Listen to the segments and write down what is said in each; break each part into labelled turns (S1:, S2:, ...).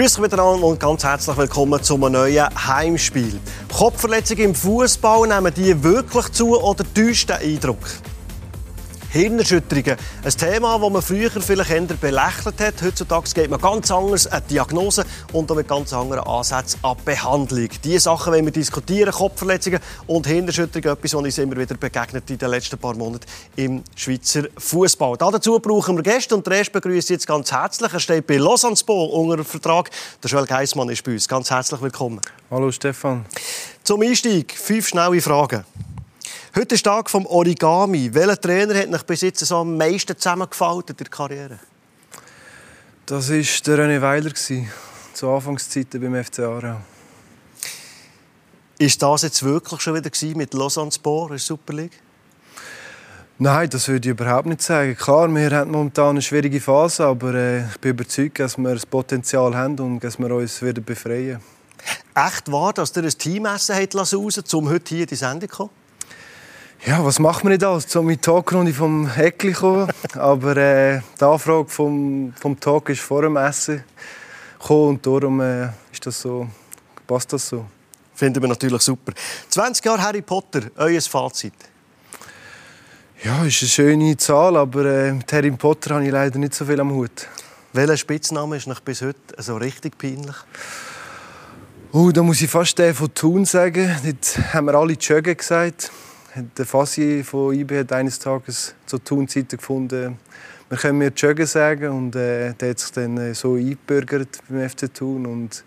S1: Grüß euch miteinander und ganz herzlich willkommen zu einem neuen Heimspiel. Kopfverletzungen im Fußball nehmen die wirklich zu oder täuscht der Eindruck? Hirnerschütterungen. Ein Thema, das man früher vielleicht eher belächelt hat. Heutzutage geht man ganz anders an die Diagnose und auch mit ganz anderen Ansätzen an Behandlung. Diese Sachen wollen wir diskutieren. Kopfverletzungen und Hirnerschütterungen. Etwas, was uns immer wieder begegnet in den letzten paar Monaten im Schweizer Fußball. Dazu brauchen wir Gäste und der erste begrüße jetzt ganz herzlich. Er steht bei Lausanne Sport unter Vertrag. Der Joel Geissmann ist bei uns. Ganz herzlich willkommen.
S2: Hallo Stefan.
S1: Zum Einstieg fünf schnelle Fragen. Heute ist Tag vom Origami. Welcher Trainer hat euch bis jetzt so am meisten zusammengefaltet in der Karriere?
S2: Das war der René Weiler, zu Anfangszeiten beim FC Aarau.
S1: Ist das jetzt wirklich schon wieder mit Lausanne Sport in der Super League?
S2: Nein, das würde ich überhaupt nicht sagen. Klar, wir haben momentan eine schwierige Phase, aber äh, ich bin überzeugt, dass wir das Potenzial haben und dass wir uns wieder befreien.
S1: Echt wahr, dass ihr ein Teamessen raus um heute hier in die Sendung zu kommen?
S2: Ja, was macht man nicht alles? So mit Talkrunde vom Heckli kommen. Aber äh, die Anfrage vom, vom Talk ist vor dem Essen gekommen und darum äh, ist das so, passt das so.
S1: Finden wir natürlich super. 20 Jahre Harry Potter, euer Fazit?
S2: Ja, ist eine schöne Zahl, aber äh, mit Harry Potter habe ich leider nicht so viel am Hut.
S1: Welcher Spitzname ist noch bis heute so richtig peinlich?
S2: Oh, da muss ich fast den von Thun sagen. Dort haben wir alle Joggen gesagt der Fassi von IB hat eines Tages zur Thun-Zeiten gefunden, wir können mir Joggen sagen und äh, der hat sich dann äh, so eingebürgert beim FC Thun und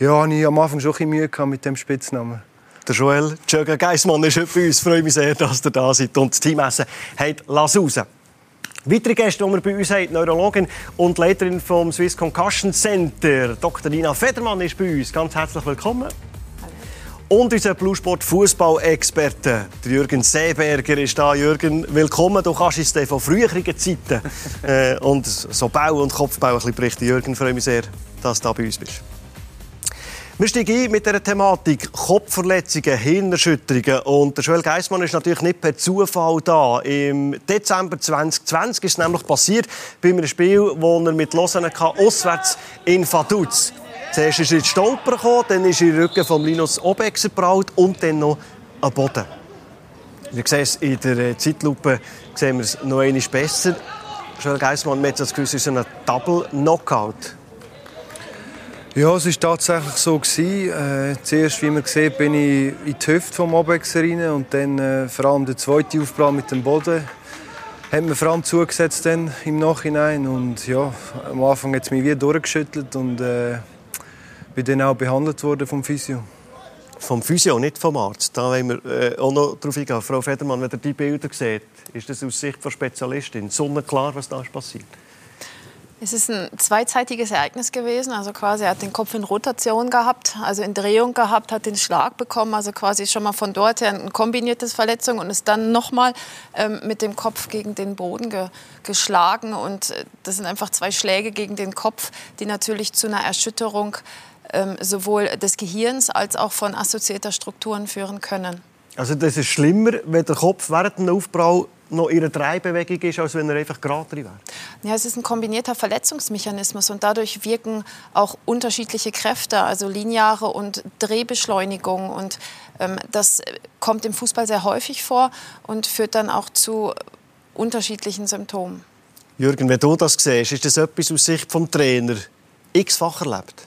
S2: ja, ich am Anfang schon ein Mühe mit dem Spitznamen.
S1: Der Joel Jürgen Geissmann ist heute bei uns. Ich freue mich sehr, dass ihr da seid und das Teamessen hat «Lass raus». Weitere Gäste, die wir bei uns haben, Neurologin und Leiterin vom Swiss Concussion Center, Dr. Nina Federmann, ist bei uns. Ganz herzlich willkommen. Und unser Bluesport Fußball-Experte, Jürgen Seeberger, ist da. Jürgen, willkommen. Du kannst uns von früheren Zeiten äh, und so Bau und Kopfbau ein bisschen berichten. Jürgen, freue mich sehr, dass du da bei uns bist. Wir steigen ein mit der Thematik Kopfverletzungen, Hirnerschütterungen. Und der Joel Geissmann ist natürlich nicht per Zufall da. Im Dezember 2020 ist es nämlich passiert bei einem Spiel, das er mit Lausanne auswärts in Vaduz Zuerst ist er ins Stolper gekommen, dann ist er in den Rücken von Linus Obexer geprallt und dann noch am Boden. Wir sehen es in der äh, Zeitlupe sehen wir es noch einmal besser. Joel Geissmann, man hat das Gefühl, es ist ein Double-Knockout.
S2: Ja, es war tatsächlich so. Äh, zuerst, wie man sieht, bin ich in die Hüfte vom Obexer rein und dann äh, vor allem der zweite Aufprall mit dem Boden hat mir vor allem zugesetzt dann im Nachhinein und ja, am Anfang hat es mich wieder durchgeschüttelt und äh, bin dann auch behandelt worden vom Physio.
S1: Vom Physio, nicht vom Arzt. Da wollen wir äh, auch noch darauf eingehen. Frau Federmann, wenn ihr die Bilder seht, ist das aus Sicht der Spezialistin sonnenklar, was da ist passiert?
S3: Es ist ein zweizeitiges Ereignis gewesen. Also quasi er hat den Kopf in Rotation gehabt, also in Drehung gehabt, hat den Schlag bekommen, also quasi schon mal von dort her eine kombinierte Verletzung und ist dann nochmal ähm, mit dem Kopf gegen den Boden ge geschlagen. Und äh, das sind einfach zwei Schläge gegen den Kopf, die natürlich zu einer Erschütterung ähm, sowohl des Gehirns als auch von assoziierter Strukturen führen können.
S1: Also das ist schlimmer, wenn der Kopf während dem Aufprall noch in einer Dreibewegung ist, als wenn er einfach gerade wäre?
S3: Ja, es ist ein kombinierter Verletzungsmechanismus und dadurch wirken auch unterschiedliche Kräfte, also lineare und Drehbeschleunigung. Und ähm, das kommt im Fußball sehr häufig vor und führt dann auch zu unterschiedlichen Symptomen.
S1: Jürgen, wenn du das siehst, ist das etwas aus Sicht des Trainer x-fach erlebt?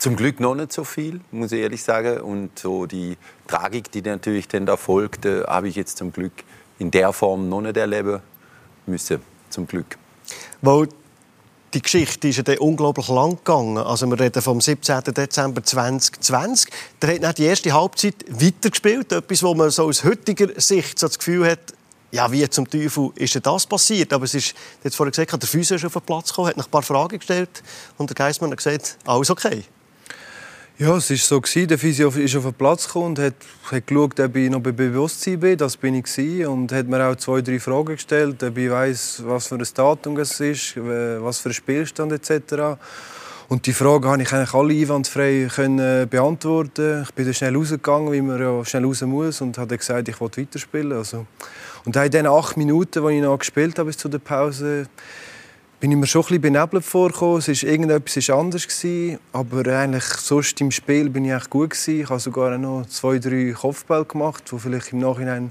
S4: Zum Glück noch nicht so viel, muss ich ehrlich sagen. Und so die Tragik, die natürlich dann da folgt, äh, habe ich jetzt zum Glück in der Form noch nicht erleben müssen. Zum Glück.
S1: Weil die Geschichte ist ja dann unglaublich lang gegangen. Also wir reden vom 17. Dezember 2020. Der hat nach die erste Halbzeit weitergespielt. Etwas, wo man so aus heutiger Sicht so das Gefühl hat, ja, wie zum Teufel ist denn das passiert? Aber es ist, jetzt vorhin gesagt, der Physio ist auf den Platz gekommen, hat noch ein paar Fragen gestellt und der Geissmann hat gesagt, alles okay.
S2: Ja, es war so. Der Physio ist auf den Platz gekommen und hat, hat geschaut, ob ich noch bei Bewusstsein bin. Das bin ich. Gewesen. Und hat mir auch zwei, drei Fragen gestellt, ob ich weiss, was für ein Datum es ist, was für ein Spielstand etc. Und die Fragen konnte ich eigentlich alle einwandfrei können beantworten. Ich bin dann schnell rausgegangen, wie man ja schnell raus muss, und habe gesagt, ich will weiterspielen. Also, und in den acht Minuten, die ich noch gespielt habe bis zu der Pause, bin ich mir schon ein bisschen benebelt vorgekommen. Es ist irgendetwas ist anders gewesen, aber eigentlich sonst im Spiel bin ich gut gewesen. Ich habe sogar noch zwei, drei Kopfbälle gemacht, wo vielleicht im Nachhinein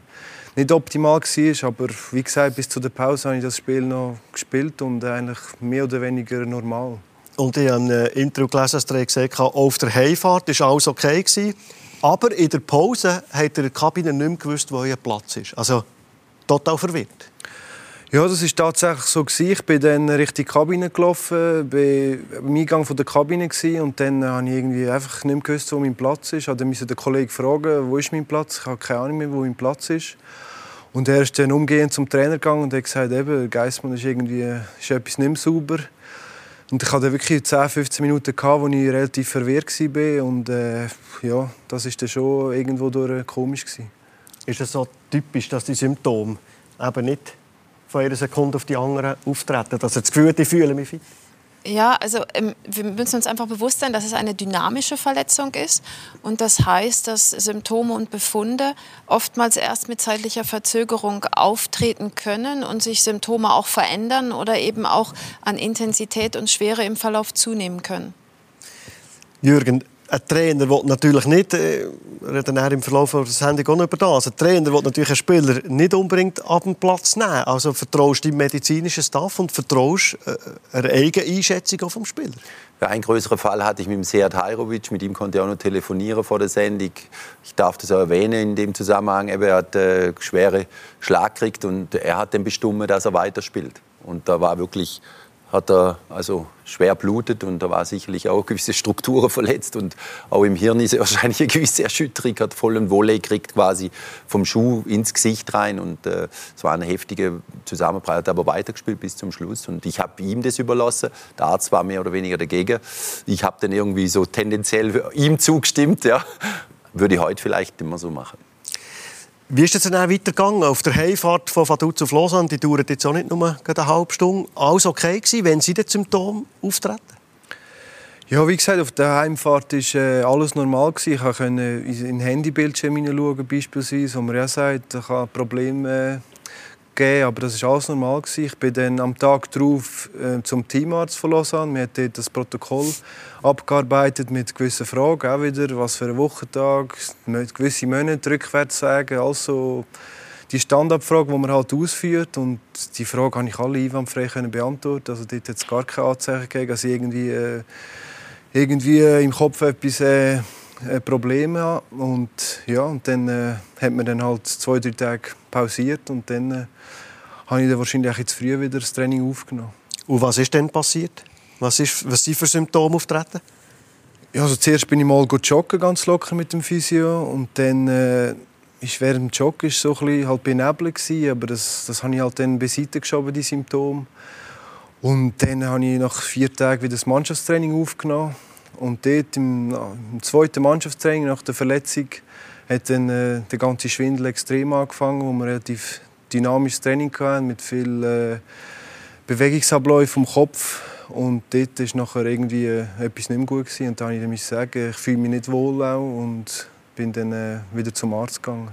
S2: nicht optimal war. Aber wie gesagt, bis zu der Pause habe ich das Spiel noch gespielt und eigentlich mehr oder weniger normal.
S1: Und ich habe ein Intro gelesen, dass er gesagt hat, auf der Heimfahrt war alles okay. Gewesen, aber in der Pause hat er der Kabine nicht mehr gewusst, wo ihr Platz ist. Also total verwirrt.
S2: Ja, das ist tatsächlich so Ich bin dann Richtung Kabine gelaufen, bin am Eingang der Kabine und dann habe ich irgendwie einfach nicht mehr gewusst, wo mein Platz ist. Ich musste den Kollegen fragen, wo ist mein Platz? Ich habe keine Ahnung mehr, wo mein Platz ist. Und er ist dann umgehend zum Trainer gegangen und hat gesagt, eben, Geissmann ist irgendwie ist etwas nicht mehr sauber. Und ich hatte wirklich 10, 15 Minuten, gehabt, wo ich relativ verwirrt war. Und äh, ja, das war dann schon irgendwo durch komisch. Gewesen.
S1: Ist es so typisch, dass die Symptome eben nicht von einer Sekunde auf die andere auftreten. Dass er das Gefühl hat, ich fühle mich fit.
S3: Ja, also ähm, wir müssen uns einfach bewusst sein, dass es eine dynamische Verletzung ist. Und das heißt, dass Symptome und Befunde oftmals erst mit zeitlicher Verzögerung auftreten können und sich Symptome auch verändern oder eben auch an Intensität und Schwere im Verlauf zunehmen können.
S1: Jürgen, ein Trainer will natürlich nicht, äh, reden im Verlauf der Sendung auch über das, ein Trainer will natürlich einen Spieler nicht unbedingt ab dem Platz nehmen. Also vertraust du dem medizinischen Staff und vertraust äh, einer eigenen Einschätzung vom Spieler?
S4: Ja, ein größerer Fall hatte ich mit dem Sead Hajrovic, mit ihm konnte ich auch noch telefonieren vor der Sendung. Ich darf das auch erwähnen in dem Zusammenhang, er hat äh, schwere Schlag gekriegt und er hat dann bestimmt, dass er weiterspielt. Und da war wirklich hat er also schwer blutet und da war sicherlich auch gewisse Strukturen verletzt und auch im Hirn ist er wahrscheinlich eine gewisse Erschütterung, hat voll einen Volley gekriegt quasi vom Schuh ins Gesicht rein und äh, es war eine heftige Zusammenprall, hat aber weitergespielt bis zum Schluss und ich habe ihm das überlassen, der Arzt war mehr oder weniger dagegen, ich habe dann irgendwie so tendenziell ihm zugestimmt, ja, würde ich heute vielleicht immer so machen.
S1: Wie ist es dann weitergegangen? Auf der Heimfahrt von Vaduz auf Lausanne, die dauert jetzt auch nicht nur eine halbe Stunde. Alles okay gewesen, wenn Sie die Symptome auftreten?
S2: Ja, wie gesagt, auf der Heimfahrt war äh, alles normal. Gewesen. Ich konnte in den Handybildschirm hineinschauen, beispielsweise, wo man ja sagt, ich habe Probleme äh, gegeben, aber das war alles normal. Gewesen. Ich bin dann am Tag darauf äh, zum Teamarzt von Lausanne. Wir haben dort das Protokoll abgearbeitet mit gewissen Fragen, auch wieder, was für ein Wochentag, gewisse Monate rückwärts sagen, also die Standardfrage, die man halt ausführt und die Frage habe ich alle einwandfrei beantworten. Also dort hat es gar keine Anzeichen gegeben, ich irgendwie, äh, irgendwie im Kopf etwas äh, Probleme habe. Und ja, und dann äh, hat man dann halt zwei, drei Tage pausiert und dann äh, habe ich dann wahrscheinlich jetzt früh wieder das Training aufgenommen.
S1: Und was ist denn passiert? Was, ist, was sind für Symptome auftreten?
S2: Ja, also zuerst bin ich mal joggen, ganz locker mit dem Physio und dann äh, ist während dem Joggen so ein bisschen halt benebelt gewesen, aber das, das habe ich halt dann beiseite geschoben, die Symptome. Und dann habe ich nach vier Tagen wieder das Mannschaftstraining aufgenommen und dort im, im zweiten Mannschaftstraining nach der Verletzung hat dann äh, der ganze Schwindel extrem angefangen, wo wir relativ dynamisches Training hatten, mit viel äh, Bewegungsabläufen vom Kopf. Und dort war nachher irgendwie äh, etwas nicht mehr gut. Gewesen. Und dann musste ich sagen, ich fühle mich nicht wohl auch und bin dann äh, wieder zum Arzt gegangen.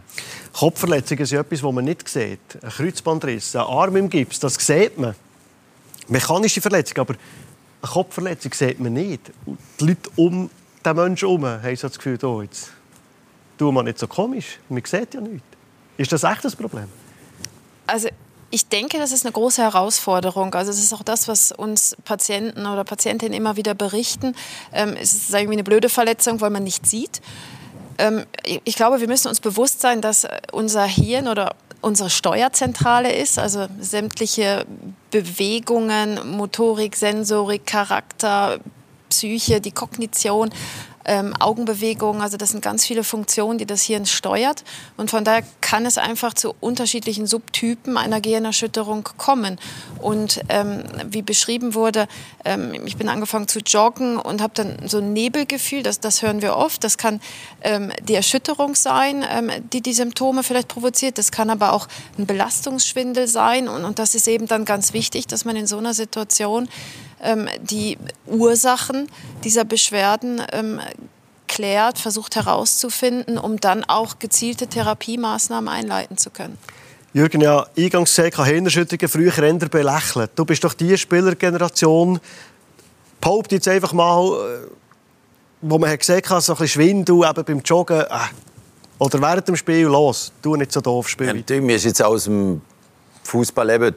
S1: Kopfverletzungen sind etwas, das man nicht sieht. Ein Kreuzbandriss, ein Arm im Gips, das sieht man. Mechanische Verletzung, aber eine Kopfverletzung sieht man nicht. Die Leute um den Menschen herum haben so das Gefühl, oh, jetzt tun wir nicht so komisch. Man sieht ja nichts. Ist das echt das Problem?
S3: Also ich denke, das ist eine große Herausforderung. Also das ist auch das, was uns Patienten oder Patientinnen immer wieder berichten. Ähm, es ist irgendwie eine blöde Verletzung, weil man nicht sieht. Ähm, ich glaube, wir müssen uns bewusst sein, dass unser Hirn oder unsere Steuerzentrale ist, also sämtliche Bewegungen, Motorik, Sensorik, Charakter, Psyche, die Kognition ähm, Augenbewegungen. Also das sind ganz viele Funktionen, die das Hirn steuert. Und von daher kann es einfach zu unterschiedlichen Subtypen einer Gehirnerschütterung kommen. Und ähm, wie beschrieben wurde, ähm, ich bin angefangen zu joggen und habe dann so ein Nebelgefühl, das, das hören wir oft. Das kann ähm, die Erschütterung sein, ähm, die die Symptome vielleicht provoziert. Das kann aber auch ein Belastungsschwindel sein. Und, und das ist eben dann ganz wichtig, dass man in so einer Situation die Ursachen dieser Beschwerden ähm, klärt, versucht herauszufinden, um dann auch gezielte Therapiemaßnahmen einleiten zu können.
S1: Jürgen, ja, eingangs gesagt, Händerschütterungen früher eher belächelt. Du bist doch die Spielergeneration, behaupte jetzt einfach mal, äh, wo man hat gesehen hat, so ein bisschen Schwindel eben beim Joggen. Äh, oder während dem Spiel, los, du nicht so doof spielen.
S4: Ja, mir ist jetzt aus dem Fußball eben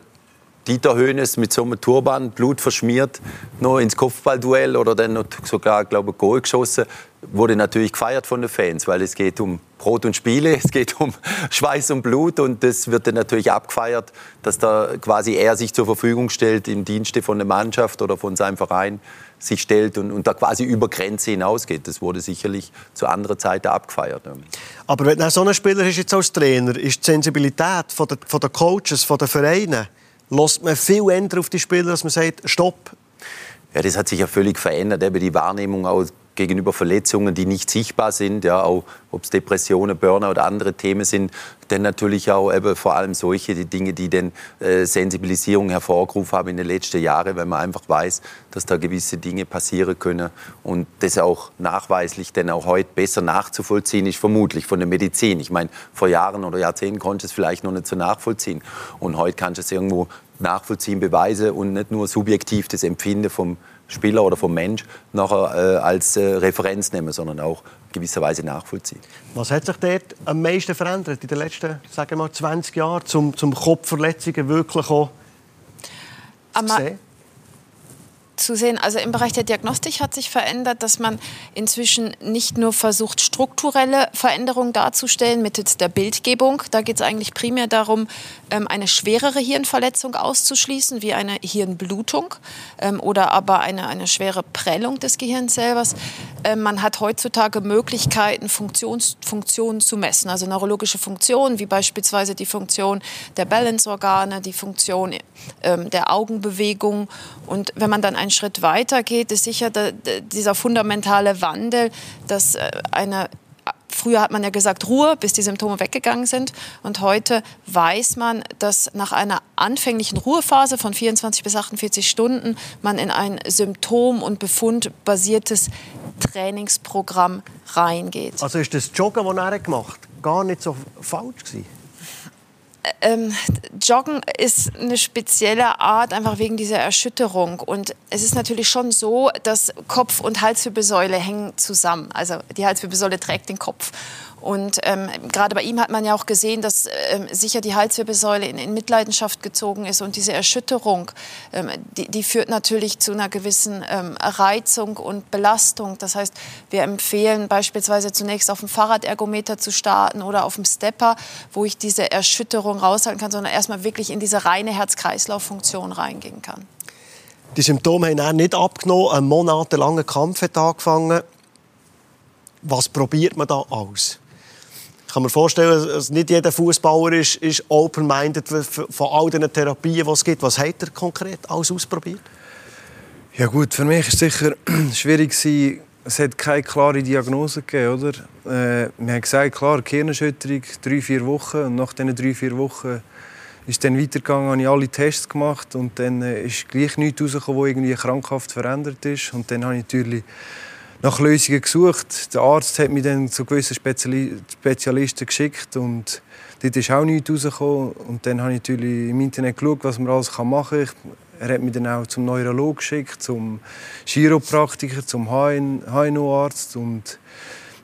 S4: Dieter Höhnes mit so einem Turban, Blut verschmiert, noch ins Kopfballduell oder dann noch sogar, glaube ich, Goal geschossen, wurde natürlich gefeiert von den Fans, weil es geht um Brot und Spiele, es geht um Schweiß und Blut und das wird dann natürlich abgefeiert, dass da quasi er sich zur Verfügung stellt im Dienste von der Mannschaft oder von seinem Verein sich stellt und, und da quasi über Grenze hinausgeht. Das wurde sicherlich zu anderer Zeit abgefeiert.
S1: Aber wenn so ein Spieler ist jetzt als Trainer, ist die Sensibilität von der, von der Coaches, von den Vereinen, lässt man viel eher auf die Spieler, dass man sagt, stopp.
S4: Ja, das hat sich ja völlig verändert. Eben die Wahrnehmung auch gegenüber Verletzungen, die nicht sichtbar sind, ja, auch ob es Depressionen, Burner oder andere Themen sind, dann natürlich auch eben vor allem solche die Dinge, die den äh, Sensibilisierung hervorgerufen haben in den letzten Jahren, weil man einfach weiß, dass da gewisse Dinge passieren können und das auch nachweislich denn auch heute besser nachzuvollziehen ist, vermutlich von der Medizin. Ich meine, vor Jahren oder Jahrzehnten konnte es vielleicht noch nicht so nachvollziehen und heute kannst du es irgendwo nachvollziehen, beweisen und nicht nur subjektiv das Empfinden vom Spieler oder vom Mensch nachher äh, als äh, Referenz nehmen, sondern auch gewisserweise nachvollziehen.
S1: Was hat sich dort am meisten verändert in den letzten sagen wir mal, 20 Jahren, um zum Kopfverletzungen wirklich auch zu sehen?
S3: Zu sehen. Also im Bereich der Diagnostik hat sich verändert, dass man inzwischen nicht nur versucht, strukturelle Veränderungen darzustellen mittels der Bildgebung. Da geht es eigentlich primär darum, ähm, eine schwerere Hirnverletzung auszuschließen, wie eine Hirnblutung ähm, oder aber eine, eine schwere Prellung des Gehirns selber. Ähm, man hat heutzutage Möglichkeiten, Funktions, Funktionen zu messen, also neurologische Funktionen, wie beispielsweise die Funktion der Balanceorgane, die Funktion der Augenbewegung. Und wenn man dann ein einen Schritt weiter geht, ist sicher der, dieser fundamentale Wandel, dass äh, eine Früher hat man ja gesagt Ruhe, bis die Symptome weggegangen sind. Und heute weiß man, dass nach einer anfänglichen Ruhephase von 24 bis 48 Stunden man in ein symptom- und befundbasiertes Trainingsprogramm reingeht.
S1: Also ist das Joggen, das er gemacht hat, gar nicht so falsch gewesen?
S3: Ähm, Joggen ist eine spezielle Art, einfach wegen dieser Erschütterung. Und es ist natürlich schon so, dass Kopf und Halswirbelsäule hängen zusammen. Also die Halswirbelsäule trägt den Kopf. Und ähm, gerade bei ihm hat man ja auch gesehen, dass ähm, sicher die Halswirbelsäule in, in, Mitleidenschaft gezogen ist. Und diese Erschütterung, ähm, die, die, führt natürlich zu einer gewissen ähm, Reizung und Belastung. Das heißt, wir empfehlen beispielsweise zunächst auf dem Fahrradergometer zu starten oder auf dem Stepper, wo ich diese Erschütterung raushalten kann, sondern erstmal wirklich in diese reine Herz-Kreislauf-Funktion reingehen kann.
S1: Die Symptome haben dann nicht abgenommen. Ein monatelanger Kampf hat angefangen. Was probiert man da aus? Ich kann mir vorstellen, dass nicht jeder Fußballer ist, ist open-minded von all den Therapien, die es gibt. Was hat er konkret alles ausprobiert?
S2: Ja gut, für mich war es sicher schwierig. Es hat keine klare Diagnose gegeben, oder? Äh, wir haben gesagt, klar, Gehirnerschütterung, drei, vier Wochen. Und nach diesen drei, vier Wochen ist dann weitergegangen, habe ich alle Tests gemacht und dann äh, ist gleich nichts rausgekommen, wo irgendwie krankhaft verändert ist. Und dann habe ich natürlich nach Lösungen gesucht. Der Arzt hat mich dann zu gewissen Speziali Spezialisten geschickt und dort ist auch nichts rausgekommen. Und dann habe ich natürlich im Internet geschaut, was man alles machen kann. Er hat mich dann auch zum Neurologen geschickt, zum Chiropraktiker, zum HNO-Arzt und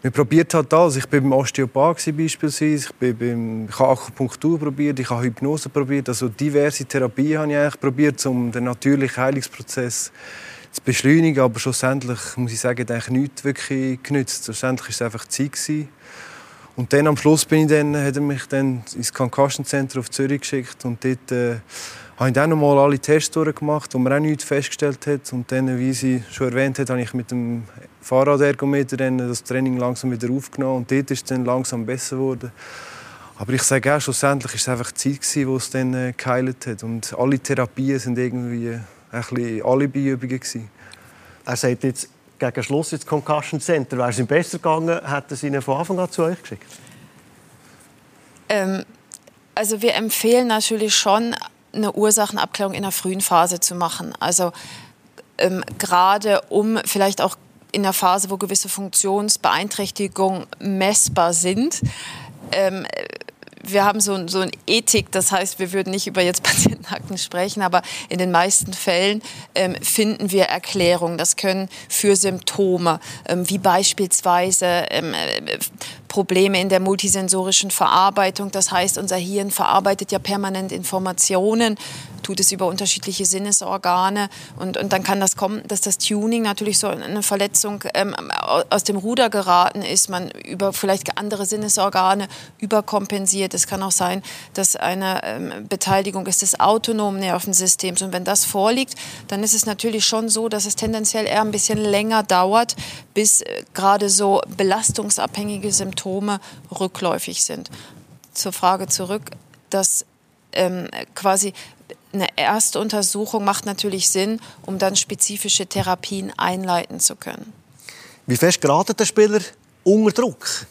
S2: man probiert halt alles. Ich war beim Osteopath beispielsweise, ich, bin beim, ich habe Akupunktur probiert, ich habe Hypnose probiert, also diverse Therapien habe ich eigentlich probiert, um den natürlichen Heilungsprozess zu beschleunigen, aber schlussendlich muss ich sagen, hat nichts wirklich genützt. Schlussendlich war es einfach Zeit. Gewesen. Und dann am Schluss bin ich dann, hat er mich dann ins Concussion Center auf Zürich geschickt und dort äh, habe ich dann noch mal alle Tests durchgemacht, wo man auch nichts festgestellt hat. Und dann, wie sie schon erwähnt hat, habe ich mit dem Fahrradergometer das Training langsam wieder aufgenommen und dort ist es dann langsam besser geworden. Aber ich sage auch, schlussendlich war es einfach die Zeit, wo es dann äh, geheilt hat. Und alle Therapien sind irgendwie ein bisschen Alibi-Übungen.
S1: Er sagt jetzt gegen Schluss ins Concussion Center. Wäre es ihm besser gegangen, hätte er ihn von Anfang an zu euch geschickt?
S3: Ähm, also wir empfehlen natürlich schon, eine Ursachenabklärung in der frühen Phase zu machen. Also ähm, gerade um vielleicht auch in der Phase, wo gewisse Funktionsbeeinträchtigungen messbar sind, ähm, wir haben so, so eine Ethik, das heißt, wir würden nicht über jetzt Patientenakten sprechen, aber in den meisten Fällen ähm, finden wir Erklärungen. Das können für Symptome, ähm, wie beispielsweise ähm, äh, Probleme in der multisensorischen Verarbeitung. Das heißt, unser Hirn verarbeitet ja permanent Informationen, tut es über unterschiedliche Sinnesorgane und, und dann kann das kommen, dass das Tuning natürlich so eine Verletzung ähm, aus dem Ruder geraten ist, man über vielleicht andere Sinnesorgane überkompensiert. Es kann auch sein, dass eine ähm, Beteiligung ist des autonomen Nervensystems und wenn das vorliegt, dann ist es natürlich schon so, dass es tendenziell eher ein bisschen länger dauert, bis äh, gerade so belastungsabhängige Symptome rückläufig sind. Zur Frage zurück, dass ähm, quasi eine erste Untersuchung macht natürlich Sinn, um dann spezifische Therapien einleiten zu können.
S1: Wie fest geraten der Spieler unter Druck?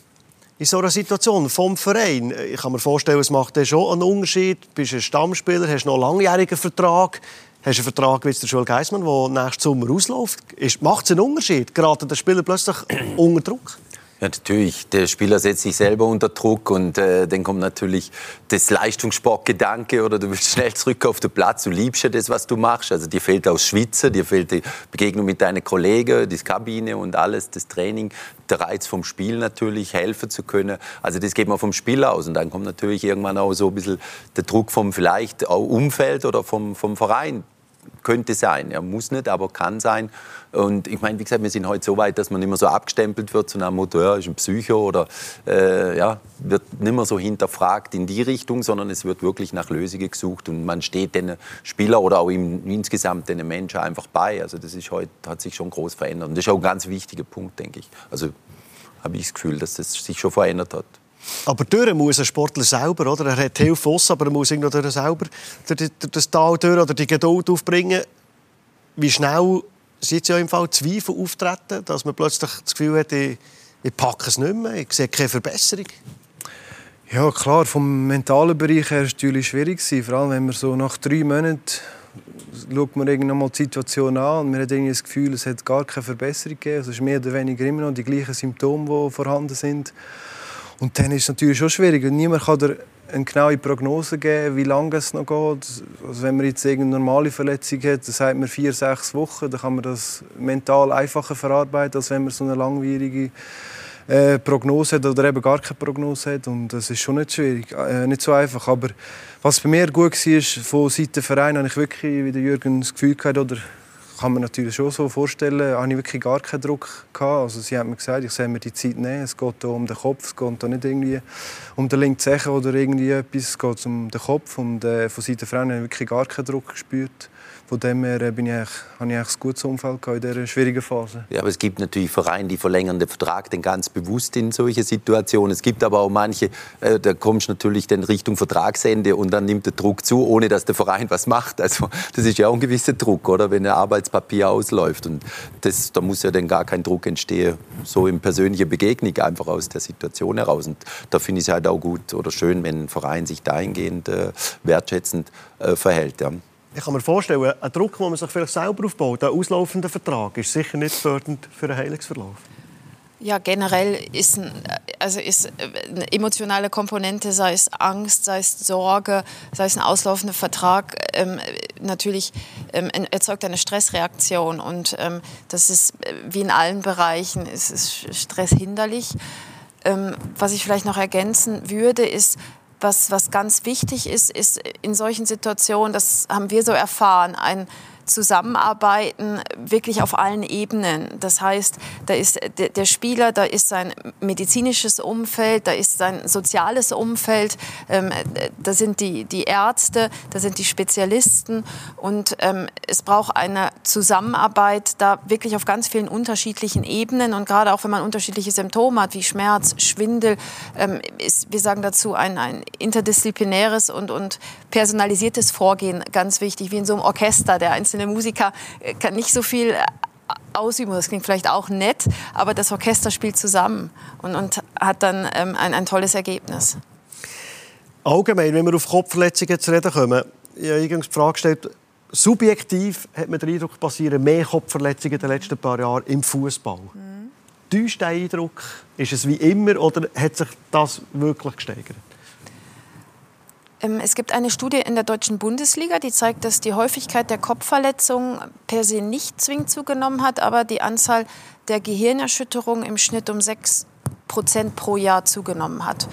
S1: in so einer Situation vom Verein. Ich kann mir vorstellen, es macht schon einen Unterschied. Du bist ein Stammspieler, hast noch einen langjährigen Vertrag, hast einen Vertrag wie der Schul Geismann, der nächsten Sommer ausläuft. Macht es einen Unterschied? Geraten der Spieler plötzlich unter Druck?
S4: Ja, natürlich. Der Spieler setzt sich selber unter Druck und äh, dann kommt natürlich das Leistungssportgedanke oder du willst schnell zurück auf den Platz. Du liebst ja das, was du machst. Also dir fehlt auch Schwitzer, dir fehlt die Begegnung mit deinen Kollegen, die Kabine und alles, das Training, der Reiz vom Spiel natürlich, helfen zu können. Also das geht man vom Spiel aus und dann kommt natürlich irgendwann auch so ein bisschen der Druck vom vielleicht auch Umfeld oder vom, vom Verein könnte sein. Er muss nicht, aber kann sein. Und ich meine, wie gesagt, wir sind heute so weit, dass man nicht mehr so abgestempelt wird, nach dem Motto, ja, ist ein Psycho oder äh, ja, wird nicht mehr so hinterfragt in die Richtung, sondern es wird wirklich nach Lösungen gesucht und man steht den Spieler oder auch im, insgesamt den Menschen einfach bei. Also das ist heute, hat sich schon groß verändert. Und das ist auch ein ganz wichtiger Punkt, denke ich. Also habe ich das Gefühl, dass das sich schon verändert hat.
S1: Aber durch muss ein Sportler selber, oder? Er hat Hilfe aus, aber er muss irgendwie durch selber das Tal durch oder die Geduld aufbringen. Wie schnell sind ja im Fall Zweifel auftreten, dass man plötzlich das Gefühl hat, ich, ich packe es nicht mehr, ich sehe keine Verbesserung?
S2: Ja, klar, vom mentalen Bereich her war es natürlich schwierig. Vor allem, wenn man so nach drei Monaten schaut man irgendwann mal die Situation an und man hat irgendwie das Gefühl, es hat gar keine Verbesserung gegeben. Es ist mehr oder weniger immer noch die gleichen Symptome, die vorhanden sind. Und dann ist es natürlich schon schwierig. Niemand kann dir eine genaue Prognose geben, wie lange es noch geht. Also wenn man jetzt eine normale Verletzung hat, dann sagt man vier, sechs Wochen, dann kann man das mental einfacher verarbeiten, als wenn man so eine langwierige äh, Prognose hat oder eben gar keine Prognose hat. Und das ist schon nicht schwierig, äh, nicht so einfach. Aber was bei mir gut war, von Seiten des habe ich wirklich, wie der Jürgen das Gefühl gehabt, oder kann man natürlich schon so vorstellen, habe ich wirklich gar keinen Druck gehabt. Also sie haben mir gesagt, ich soll mir die Zeit nehmen. Es geht hier um den Kopf, es geht hier nicht irgendwie um den linken Zehen oder irgendwie etwas. Es geht um den Kopf und äh, von Seiten der Frauen habe ich wirklich gar keinen Druck gespürt. Von dem her äh, bin ich habe ich ein gutes Umfeld in dieser schwierigen Phase.
S4: Ja, aber es gibt natürlich Vereine, die verlängern den Vertrag dann ganz bewusst in solche Situationen. Es gibt aber auch manche, äh, da kommst du natürlich dann Richtung Vertragsende und dann nimmt der Druck zu, ohne dass der Verein was macht. Also das ist ja auch ein gewisser Druck, oder? Wenn ein Arbeitspapier ausläuft. Und das, da muss ja dann gar kein Druck entstehen, so in persönlicher Begegnung einfach aus der Situation heraus. Und da finde ich es halt auch gut oder schön, wenn ein Verein sich dahingehend äh, wertschätzend äh, verhält. Ja.
S1: Ich kann mir vorstellen, ein Druck, den man sich vielleicht selber aufbaut, ein auslaufender Vertrag, ist sicher nicht fördernd für einen Heilungsverlauf.
S3: Ja, generell ist, also ist eine emotionale Komponente, sei es Angst, sei es Sorge, sei es ein auslaufender Vertrag, ähm, natürlich ähm, erzeugt eine Stressreaktion. Und ähm, das ist, wie in allen Bereichen, ist, ist Stress hinderlich. Ähm, was ich vielleicht noch ergänzen würde, ist, was, was ganz wichtig ist, ist in solchen Situationen, das haben wir so erfahren, ein zusammenarbeiten, wirklich auf allen Ebenen. Das heißt, da ist der Spieler, da ist sein medizinisches Umfeld, da ist sein soziales Umfeld, ähm, da sind die, die Ärzte, da sind die Spezialisten und ähm, es braucht eine Zusammenarbeit da wirklich auf ganz vielen unterschiedlichen Ebenen und gerade auch wenn man unterschiedliche Symptome hat, wie Schmerz, Schwindel, ähm, ist, wir sagen dazu ein, ein interdisziplinäres und, und personalisiertes Vorgehen ganz wichtig, wie in so einem Orchester, der einzelne einzelne Musiker äh, kann nicht so viel äh, ausüben. Das klingt vielleicht auch nett, aber das Orchester spielt zusammen und, und hat dann ähm, ein, ein tolles Ergebnis.
S1: Allgemein, wenn wir auf Kopfverletzungen zu reden kommen, ich habe die Frage gestellt, subjektiv hat man den Eindruck, passieren mehr Kopfverletzungen in den letzten paar Jahren im Fußball. Mhm. Täuscht der Eindruck? Ist es wie immer oder hat sich das wirklich gesteigert?
S3: Ähm, es gibt eine Studie in der deutschen Bundesliga, die zeigt, dass die Häufigkeit der Kopfverletzungen per se nicht zwingend zugenommen hat, aber die Anzahl der Gehirnerschütterungen im Schnitt um 6 Prozent pro Jahr zugenommen hat.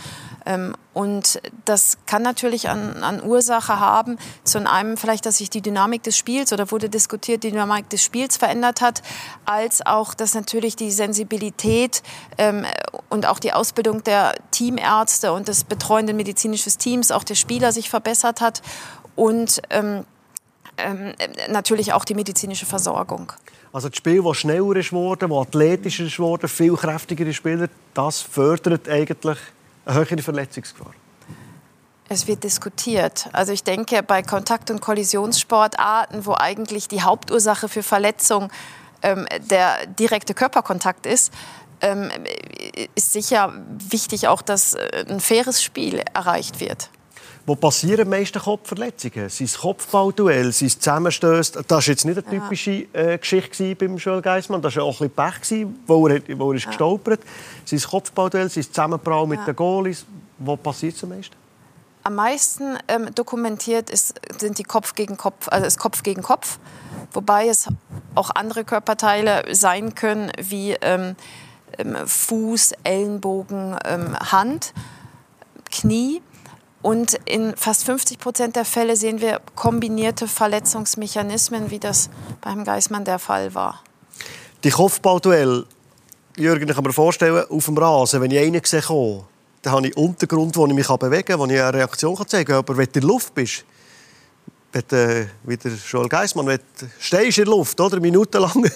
S3: Und das kann natürlich an, an, Ursache haben, zu einem vielleicht, dass sich die Dynamik des Spiels oder wurde diskutiert, die Dynamik des Spiels verändert hat, als auch, dass natürlich die Sensibilität ähm, und auch die Ausbildung der Teamärzte und des betreuenden medizinischen Teams, auch der Spieler sich verbessert hat und ähm, ähm, natürlich auch die medizinische Versorgung.
S1: Also das Spiel, das schneller ist das athletischer ist viel kräftigere Spieler, das fördert eigentlich eine höhere Verletzungsgefahr?
S3: Es wird diskutiert. Also ich denke, bei Kontakt- und Kollisionssportarten, wo eigentlich die Hauptursache für Verletzung ähm, der direkte Körperkontakt ist, ähm, ist sicher wichtig auch, dass äh, ein faires Spiel erreicht wird.
S1: Wo passieren die meisten Kopfverletzungen? Es Kopfballduell, sind es Zusammenstöße? Das war jetzt nicht eine typische äh, Geschichte beim Joel Geissmann. Das war auch ein bisschen Pech, wo er, wo er ist ja. gestolpert Sind es Kopfballduell, es Zusammenprall mit ja. den Goalies? Wo passiert es am meisten?
S3: Am meisten ähm, dokumentiert ist, sind die Kopf gegen Kopf, also ist Kopf gegen Kopf, wobei es auch andere Körperteile sein können wie ähm, ähm Fuß, Ellenbogen, ähm, Hand, Knie. Und in fast 50 Prozent der Fälle sehen wir kombinierte Verletzungsmechanismen, wie das beim Geismann der Fall war.
S1: Die Kopfballduell, Jürgen, ich kann mir vorstellen, auf dem Rasen, wenn ich einen sehe, dann habe ich Untergrund, wo ich mich bewegen kann, wo ich eine Reaktion zeigen kann. Aber wenn du in der Luft bist, wenn du, wie der Joel Geissmann, wenn du stehst in der Luft, oder, minutenlang,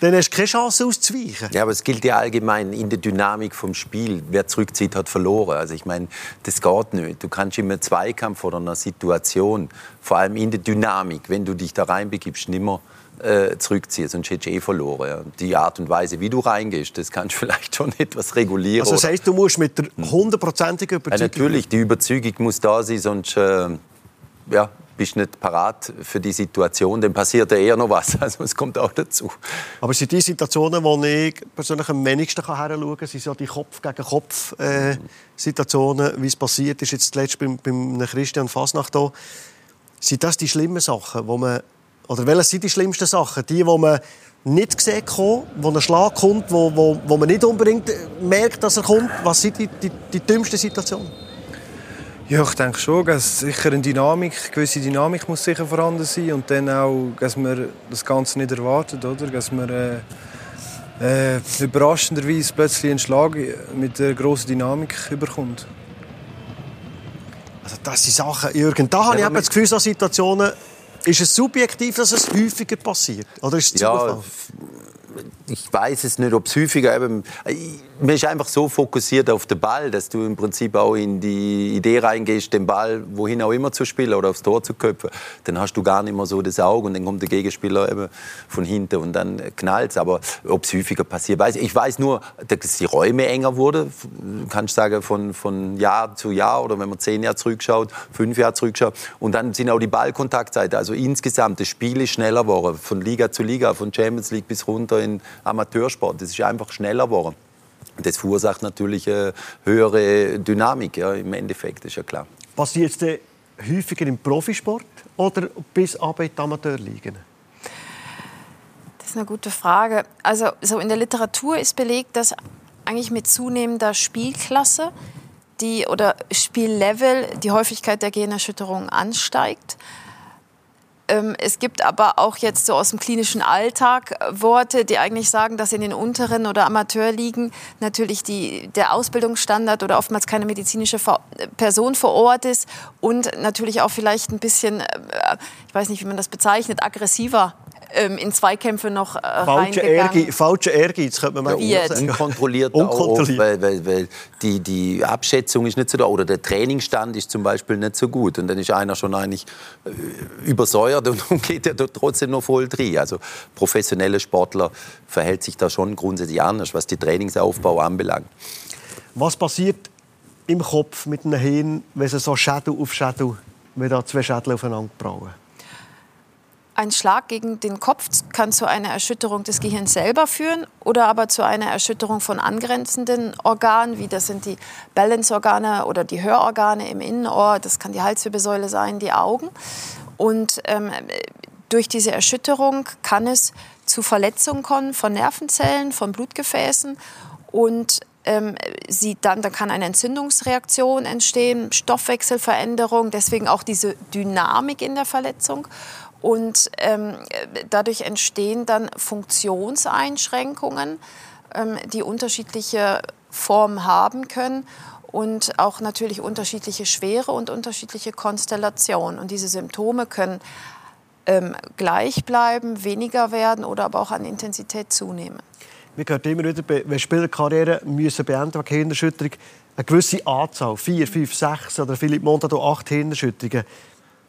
S1: dann hast du keine Chance auszuweichen.
S4: Ja, aber es gilt ja allgemein in der Dynamik vom Spiel. Wer zurückzieht, hat verloren. Also ich meine, das geht nicht. Du kannst immer Zweikampf oder einer Situation, vor allem in der Dynamik, wenn du dich da reinbegibst, nimmer äh, zurückziehen, sonst hättest du eh verloren. Ja. Die Art und Weise, wie du reingehst, das kannst du vielleicht schon etwas regulieren.
S1: Also das heißt, du musst mit der hundertprozentigen Überzeugung...
S4: Ja, natürlich, die Überzeugung muss da sein, sonst äh, ja, bist nicht parat für die Situation, dann passiert ja eher noch was. Also es kommt auch dazu.
S1: Aber sind die Situationen, wo ich persönlich am wenigsten heranschauen kann, sind so die Kopf-gegen-Kopf-Situationen, äh, wie es passiert ist jetzt zuletzt beim, beim Christian Fasnacht hier. Sind das die schlimmen Sachen, wo man, oder welche sind die schlimmsten Sachen? Die, wo man nicht sieht, wo ein Schlag kommt, wo, wo, wo man nicht unbedingt merkt, dass er kommt. Was sind die, die, die dümmsten Situationen?
S2: Ja, ich denke schon, dass sicher eine Dynamik, eine gewisse Dynamik muss sicher vorhanden sein und dann auch, dass man das Ganze nicht erwartet, oder? Dass man äh, äh, überraschenderweise plötzlich einen Schlag mit einer grossen Dynamik überkommt.
S1: Also das sind Sachen, Jürgen, da habe ich eben das Gefühl, so Situationen, ist es subjektiv, dass es häufiger passiert? Oder ist es
S4: ja, ich weiß es nicht, ob es häufiger eben, man ist einfach so fokussiert auf den Ball, dass du im Prinzip auch in die Idee reingehst, den Ball wohin auch immer zu spielen oder aufs Tor zu köpfen. Dann hast du gar nicht mehr so das Auge und dann kommt der Gegenspieler eben von hinten und dann knallt es. Aber ob es häufiger passiert, weiß ich. Ich weiß nur, dass die Räume enger wurden, kannst sagen, von, von Jahr zu Jahr oder wenn man zehn Jahre zurückschaut, fünf Jahre zurückschaut. Und dann sind auch die Ballkontaktzeiten, also insgesamt das Spiel ist schneller geworden, von Liga zu Liga, von Champions League bis runter in Amateursport. Das ist einfach schneller geworden. Das verursacht natürlich eine höhere Dynamik ja, im Endeffekt, ist ja klar.
S1: Passiert es denn häufiger im Profisport oder bis ab in die Amateurligen?
S3: Das ist eine gute Frage. Also so in der Literatur ist belegt, dass eigentlich mit zunehmender Spielklasse die, oder Spiellevel die Häufigkeit der Generschütterungen ansteigt. Ähm, es gibt aber auch jetzt so aus dem klinischen Alltag äh, Worte, die eigentlich sagen, dass in den unteren oder Amateurligen natürlich die, der Ausbildungsstandard oder oftmals keine medizinische Person vor Ort ist. Und natürlich auch vielleicht ein bisschen, äh, ich weiß nicht, wie man das bezeichnet, aggressiver ähm, in Zweikämpfe noch äh, falsche,
S1: Ehrge falsche Ehrgeiz, könnte man mal
S4: ja. Unkontrolliert, Unkontrolliert. Auch, weil, weil, weil die, die Abschätzung ist nicht so da oder der Trainingsstand ist zum Beispiel nicht so gut und dann ist einer schon eigentlich äh, übersäuert und geht er trotzdem noch voll drin. Also professionelle Sportler verhält sich da schon grundsätzlich anders, was die Trainingsaufbau anbelangt.
S1: Was passiert im Kopf mit einem Hirn, wenn es so Shadow auf Shadow, wenn da zwei Schädel aufeinander prallen?
S3: Ein Schlag gegen den Kopf kann zu einer Erschütterung des Gehirns selber führen oder aber zu einer Erschütterung von angrenzenden Organen, wie das sind die Balance-Organe oder die Hörorgane im Innenohr, das kann die Halswirbelsäule sein, die Augen. Und ähm, durch diese Erschütterung kann es zu Verletzungen kommen von Nervenzellen, von Blutgefäßen und ähm, sie dann, dann kann eine Entzündungsreaktion entstehen, Stoffwechselveränderung, deswegen auch diese Dynamik in der Verletzung. Und ähm, dadurch entstehen dann Funktionseinschränkungen, ähm, die unterschiedliche Formen haben können und auch natürlich unterschiedliche Schwere und unterschiedliche Konstellationen. Und diese Symptome können ähm, gleich bleiben, weniger werden oder aber auch an Intensität zunehmen.
S1: Wir hören immer wieder, wenn Spieler Karriere müssen beenden wegen Hirnerschütterung, eine gewisse Anzahl, vier, fünf, sechs oder Philipp Montato acht Hirnerschütterungen,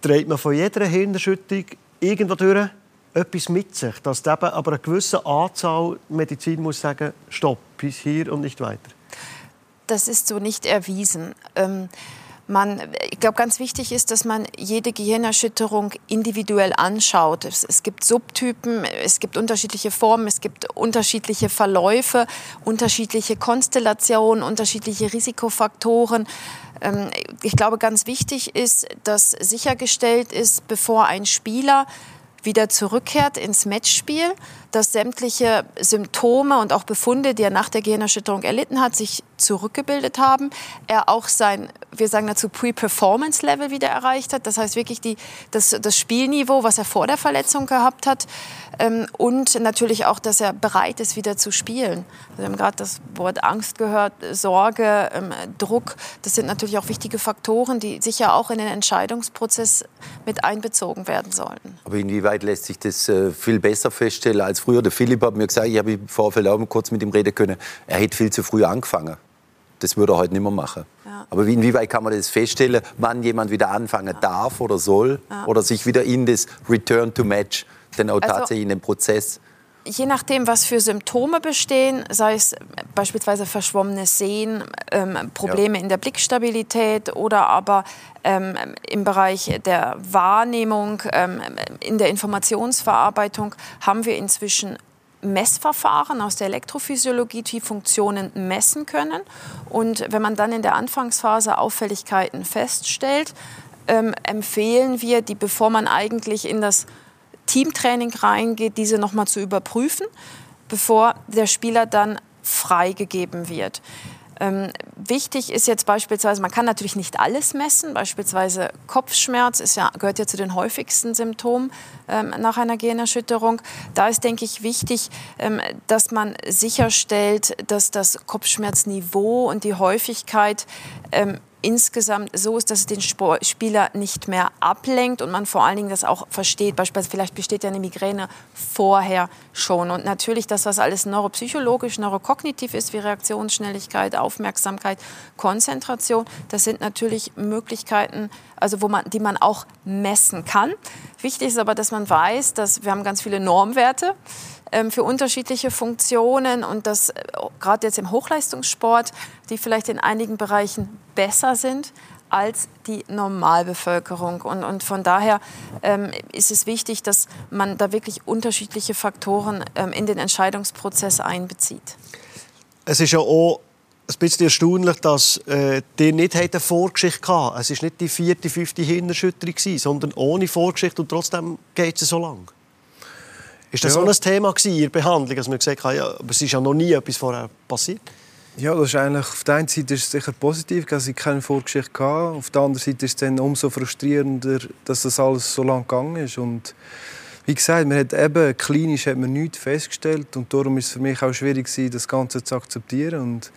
S1: trägt man von jeder Hirnerschütterung irgendwo durch etwas mit sich, dass eben aber eine gewisse Anzahl Medizin muss sagen, stopp, bis hier und nicht weiter.
S3: Das ist so nicht erwiesen. Ähm man, ich glaube, ganz wichtig ist, dass man jede Gehirnerschütterung individuell anschaut. Es, es, gibt Subtypen, es gibt unterschiedliche Formen, es gibt unterschiedliche Verläufe, unterschiedliche Konstellationen, unterschiedliche Risikofaktoren. Ähm, ich glaube, ganz wichtig ist, dass sichergestellt ist, bevor ein Spieler wieder zurückkehrt ins Matchspiel, dass sämtliche Symptome und auch Befunde, die er nach der Gehirnerschütterung erlitten hat, sich zurückgebildet haben. Er auch sein, wir sagen dazu, Pre-Performance-Level wieder erreicht hat. Das heißt wirklich die, das, das Spielniveau, was er vor der Verletzung gehabt hat. Ähm, und natürlich auch, dass er bereit ist, wieder zu spielen. Wir haben gerade das Wort Angst gehört, Sorge, ähm, Druck. Das sind natürlich auch wichtige Faktoren, die sicher auch in den Entscheidungsprozess mit einbezogen werden sollten.
S4: Aber inwieweit lässt sich das äh, viel besser feststellen als früher? Der Philipp hat mir gesagt, ich habe im Vorfeld auch kurz mit ihm reden können, er hätte viel zu früh angefangen. Das würde er heute nicht mehr machen. Ja. Aber inwieweit kann man das feststellen, wann jemand wieder anfangen darf oder soll oder sich wieder in das Return to Match, dann auch also, tatsächlich in den Prozess
S3: je nachdem, was für Symptome bestehen, sei es beispielsweise verschwommenes Sehen, ähm, Probleme ja. in der Blickstabilität oder aber ähm, im Bereich der Wahrnehmung, ähm, in der Informationsverarbeitung, haben wir inzwischen Messverfahren aus der Elektrophysiologie, die Funktionen messen können. Und wenn man dann in der Anfangsphase Auffälligkeiten feststellt, ähm, empfehlen wir, die, bevor man eigentlich in das Teamtraining reingeht, diese nochmal zu überprüfen, bevor der Spieler dann freigegeben wird. Ähm, wichtig ist jetzt beispielsweise, man kann natürlich nicht alles messen, beispielsweise Kopfschmerz ist ja, gehört ja zu den häufigsten Symptomen ähm, nach einer Gehirnerschütterung. Da ist, denke ich, wichtig, ähm, dass man sicherstellt, dass das Kopfschmerzniveau und die Häufigkeit ähm, insgesamt so ist, dass es den Spieler nicht mehr ablenkt und man vor allen Dingen das auch versteht. Beispielsweise vielleicht besteht ja eine Migräne vorher schon. Und natürlich das, was alles neuropsychologisch, neurokognitiv ist, wie Reaktionsschnelligkeit, Aufmerksamkeit, Konzentration, das sind natürlich Möglichkeiten, also wo man, die man auch messen kann. Wichtig ist aber, dass man weiß, dass wir haben ganz viele Normwerte ähm, für unterschiedliche Funktionen und das äh, gerade jetzt im Hochleistungssport, die vielleicht in einigen Bereichen besser sind als die Normalbevölkerung. Und, und von daher ähm, ist es wichtig, dass man da wirklich unterschiedliche Faktoren ähm, in den Entscheidungsprozess einbezieht.
S1: Es ist ja auch ein bisschen erstaunlich, dass äh, die nicht eine Vorgeschichte hatten. Es war nicht die vierte, fünfte Hirnerschütterung, sondern ohne Vorgeschichte und trotzdem geht es so lang. Ist das ja. so ein Thema in der Behandlung, dass man gesagt hat, ja, aber es ist ja noch nie etwas vorher passiert?
S2: Ja, das ist eigentlich, auf der einen Seite ist es sicher positiv, dass ich keine Vorgeschichte hatte. Auf der anderen Seite ist es dann umso frustrierender, dass das alles so lang gegangen ist. Und wie gesagt, man hat eben, klinisch hat man nichts festgestellt und darum ist es für mich auch schwierig das Ganze zu akzeptieren. Und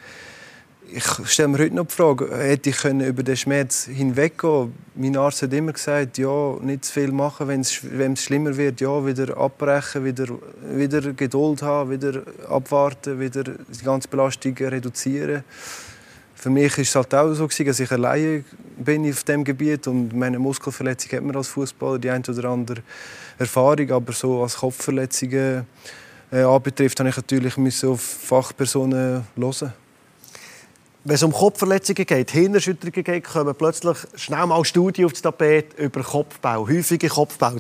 S2: ich stelle mir heute noch die Frage, hätte ich über den Schmerz hinweggehen? Mein Arzt hat immer gesagt, ja, nicht zu viel machen, wenn es, schlimmer wird, ja, wieder abbrechen, wieder, wieder Geduld haben, wieder abwarten, wieder die ganze Belastung reduzieren. Für mich war es halt auch so, dass ich alleine bin auf dem Gebiet und meine Muskelverletzung hat man als Fußballer die eine oder andere Erfahrung, aber so als Kopfverletzungen äh, anbetrifft, habe ich natürlich auf Fachpersonen hören
S1: wenn es um Kopfverletzungen geht, Hirnerschütterungen geht, kommen plötzlich schnell mal Studien auf das Tapet über Kopfbau, häufige Kopfbau.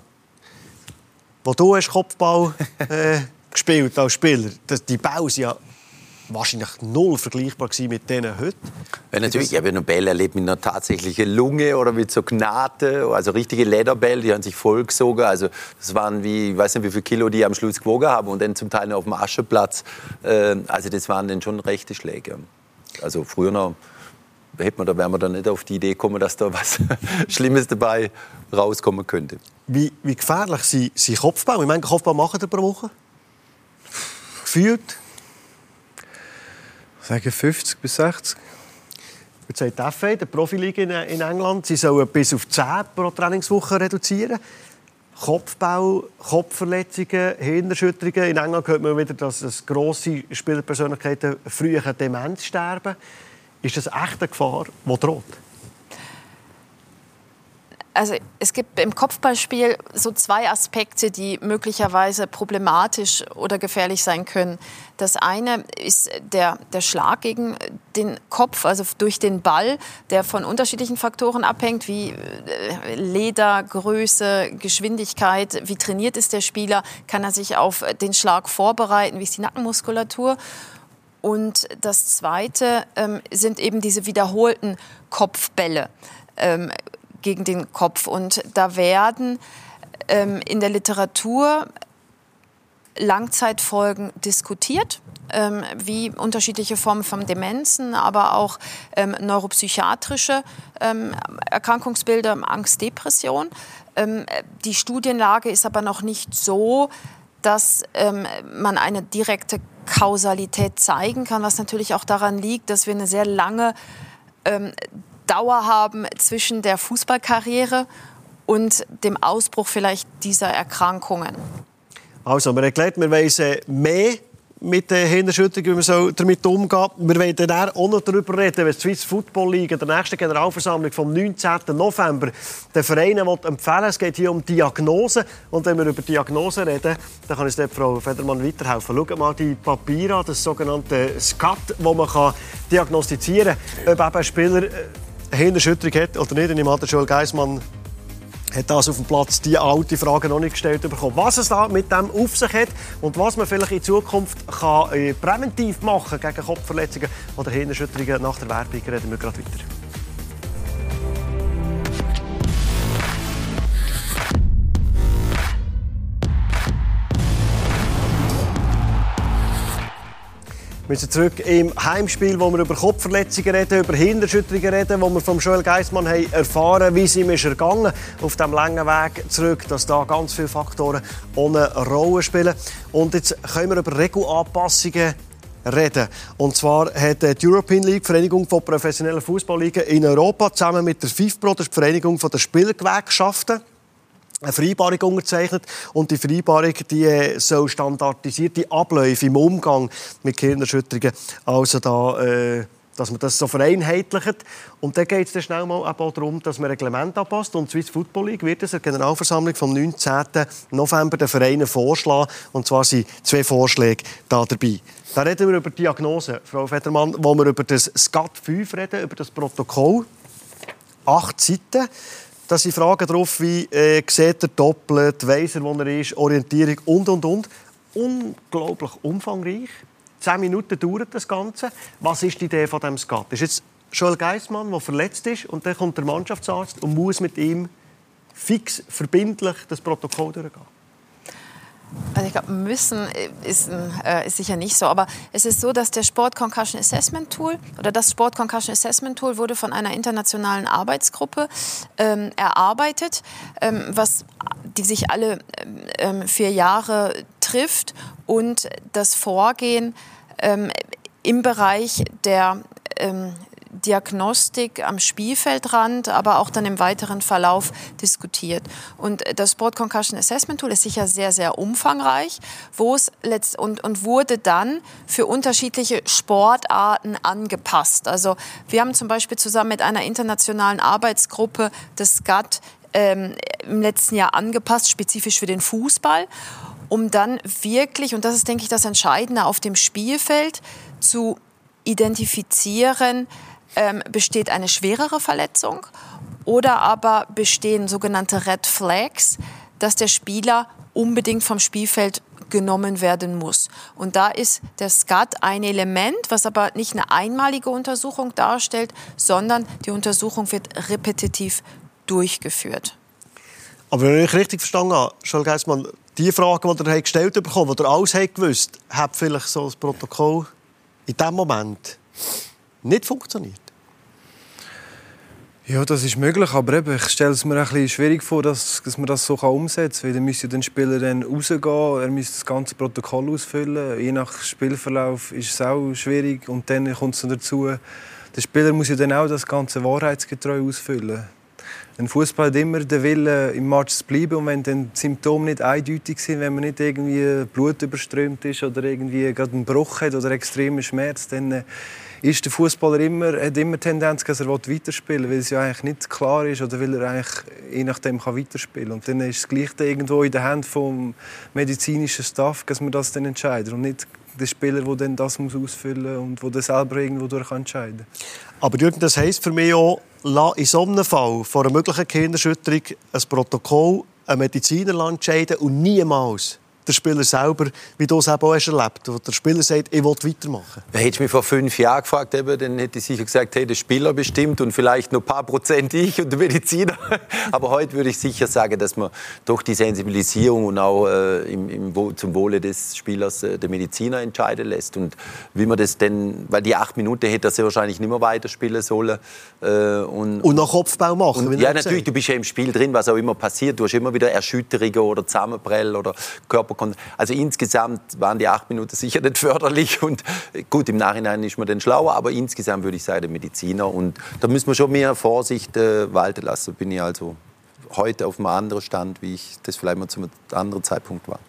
S1: wo du hast Kopfball äh, gespielt als Spieler, die Bälle sind ja wahrscheinlich null vergleichbar mit denen heute.
S4: Ja, natürlich, ich habe ja noch Bälle erlebt mit einer tatsächlichen Lunge oder mit so Gnate, also richtige Lederbälle, die haben sich vollgesogen. Also das waren wie, ich weiß nicht, wie viel Kilo die am Schluss gewogen haben und dann zum Teil noch auf dem Ascheplatz. Äh, also das waren dann schon rechte Schläge. Also früher noch hätte man, da wäre man dann nicht auf die Idee gekommen, dass da was Schlimmes dabei rauskommen könnte.
S1: Wie, wie gefährlich sind, sind Kopfbau? Wie viele Kopfbau machen ihr pro Woche? Gefühlt?
S2: Ich sage 50 bis 60.
S1: Jetzt sagt die FA, der Profiliga in England, sie sollen bis auf 10 pro Trainingswoche reduzieren. Kopfbau, Kopfverletzungen, Hirnerschütterungen. In England hört man wieder, dass, dass grosse Spielerpersönlichkeiten früh an Demenz sterben. Ist das echt eine Gefahr, die droht?
S3: Also es gibt im Kopfballspiel so zwei Aspekte, die möglicherweise problematisch oder gefährlich sein können. Das eine ist der, der Schlag gegen den Kopf, also durch den Ball, der von unterschiedlichen Faktoren abhängt, wie äh, Leder, Größe, Geschwindigkeit, wie trainiert ist der Spieler, kann er sich auf den Schlag vorbereiten, wie ist die Nackenmuskulatur. Und das Zweite ähm, sind eben diese wiederholten Kopfbälle ähm, gegen den Kopf. Und da werden ähm, in der Literatur Langzeitfolgen diskutiert, ähm, wie unterschiedliche Formen von Demenzen, aber auch ähm, neuropsychiatrische ähm, Erkrankungsbilder, Angst, Depression. die Studienlage ist aber noch nicht so, dass man eine direkte Kausalität zeigen kann, was natürlich auch daran liegt, dass wir eine sehr lange ähm, Dauer haben zwischen der Fußballkarriere und dem Ausbruch vielleicht dieser Erkrankungen.
S1: Also, man erklärt, wir wissen mehr mit den Hirnerschütterungen, wie man so damit umgeht. Wir wollen dann auch noch darüber reden, wenn die Swiss Football League der nächsten Generalversammlung vom 19. November den Vereinen empfehlen Es geht hier um Diagnose. Und wenn wir über Diagnose reden, dann kann uns Frau Federmann weiterhelfen. Schaut mal die Papiere an, das sogenannte SCAT, wo man kann diagnostizieren kann, ob ein Spieler äh, eine Hirnerschütterung hat oder nicht. Und im Alter Joel Geismann hat das auf dem Platz die alte Frage noch nicht gestellt bekommen. Was es da mit dem auf sich hat und was man vielleicht in Zukunft kann, äh, präventiv machen gegen Kopfverletzungen oder Hirnerschütterungen nach der Werbung reden wir gerade weiter. Wir sind zurück im Heimspiel, wo wir über Kopfverletzungen reden, über Hinderschütterungen reden, wo wir von Joel Geissmann haben erfahren, wie sie ist ergangen auf dem langen Weg zurück, dass da ganz viele Faktoren ohne Rolle spielen. Und jetzt können wir über Regelanpassungen reden. Und zwar hat die European League, die Vereinigung von professionellen Fußballligen in Europa, zusammen mit der FIFPro, die Vereinigung der Spielgewerkschaften, eine Vereinbarung unterzeichnet und die Vereinbarung die äh, soll standardisierte Abläufe im Umgang mit Gehirnerschütterungen, also da, äh, dass man das so vereinheitlicht. Und dann geht es schnell mal auch darum, dass man Reglement anpasst. Und die Swiss Football League wird es der Generalversammlung vom 19. November den Vereinen vorschlagen. Und zwar sind zwei Vorschläge da dabei. Da reden wir über Diagnose, Frau Federmann, wo wir über das SCAT 5 reden, über das Protokoll. Acht Seiten. Da sind Fragen drauf wie äh, sieht er doppelt, weiss er, wo er ist, Orientierung und, und, und. Unglaublich umfangreich. Zehn Minuten dauert das Ganze. Was ist die Idee von dem Skat? Ist jetzt Joel Geissmann, der verletzt ist und dann kommt der Mannschaftsarzt und muss mit ihm fix, verbindlich das Protokoll durchgehen.
S3: Also ich glaube, müssen ist, äh, ist, sicher nicht so, aber es ist so, dass der Sport Concussion Assessment Tool oder das Sport Concussion Assessment Tool wurde von einer internationalen Arbeitsgruppe ähm, erarbeitet, ähm, was die sich alle ähm, vier Jahre trifft und das Vorgehen ähm, im Bereich der ähm, Diagnostik am Spielfeldrand, aber auch dann im weiteren Verlauf diskutiert. Und das Sport Concussion Assessment Tool ist sicher sehr, sehr umfangreich, wo es letzt und, und wurde dann für unterschiedliche Sportarten angepasst. Also wir haben zum Beispiel zusammen mit einer internationalen Arbeitsgruppe das GATT ähm, im letzten Jahr angepasst, spezifisch für den Fußball um dann wirklich, und das ist, denke ich, das Entscheidende, auf dem Spielfeld zu identifizieren, ähm, besteht eine schwerere Verletzung oder aber bestehen sogenannte Red Flags, dass der Spieler unbedingt vom Spielfeld genommen werden muss. Und da ist der SCAT ein Element, was aber nicht eine einmalige Untersuchung darstellt, sondern die Untersuchung wird repetitiv durchgeführt.
S1: Aber wenn ich richtig verstanden habe, Charles Geissmann, die Fragen, die ihr gestellt bekommen, die ihr alles gewusst hat vielleicht so das Protokoll in diesem Moment nicht funktioniert?
S2: Ja, das ist möglich, aber eben, ich stelle es mir ein bisschen schwierig vor, dass, dass man das so umsetzen kann. Dann müsste der Spieler dann rausgehen, er müsste das ganze Protokoll ausfüllen. Je nach Spielverlauf ist es auch schwierig. Und dann kommt es dazu, der Spieler muss ja dann auch das ganze wahrheitsgetreu ausfüllen. Ein Fußball hat immer den Willen, im Match zu bleiben. Und wenn dann die Symptome nicht eindeutig sind, wenn man nicht irgendwie Blut überströmt ist oder irgendwie gerade einen Bruch hat oder extremen Schmerz, dann ist der Fußballer immer, hat immer Tendenz, dass er weiterspielen will, weil es ja eigentlich nicht klar ist oder weil er eigentlich je nachdem kann weiterspielen. Und dann ist es gleich irgendwo in den Händen vom medizinischen Staff, dass man das dann entscheidet und nicht der Spieler, der dann das muss ausfüllen muss und der selber irgendwo durch entscheiden.
S1: Aber Jürgen, das heisst für mich auch, in so einem Fall vor einer möglichen Kinderschütterung ein Protokoll ein Mediziner entscheiden und niemals der Spieler selber, wie du es eben auch hast erlebt wo der Spieler sagt, ich will weitermachen?
S4: Hättest du mich vor fünf Jahren gefragt, eben, dann hätte ich sicher gesagt, hey, der Spieler bestimmt und vielleicht noch ein paar Prozent ich und der Mediziner. Aber heute würde ich sicher sagen, dass man durch die Sensibilisierung und auch äh, im, im, zum Wohle des Spielers äh, der Mediziner entscheiden lässt. Und wie man das denn, weil die acht Minuten hätte er sehr wahrscheinlich nicht mehr weiterspielen sollen.
S1: Äh, und, und noch Kopfbau machen.
S4: Und, ja, natürlich, du bist ja im Spiel drin, was auch immer passiert. Du hast immer wieder Erschütterungen oder Zusammenprell oder Körper also insgesamt waren die acht Minuten sicher nicht förderlich. Und gut, im Nachhinein ist man dann schlauer, aber insgesamt würde ich sagen, der Mediziner. Und da müssen wir schon mehr Vorsicht äh, walten lassen. Bin ich also heute auf einem anderen Stand, wie ich das vielleicht mal zu einem anderen Zeitpunkt war.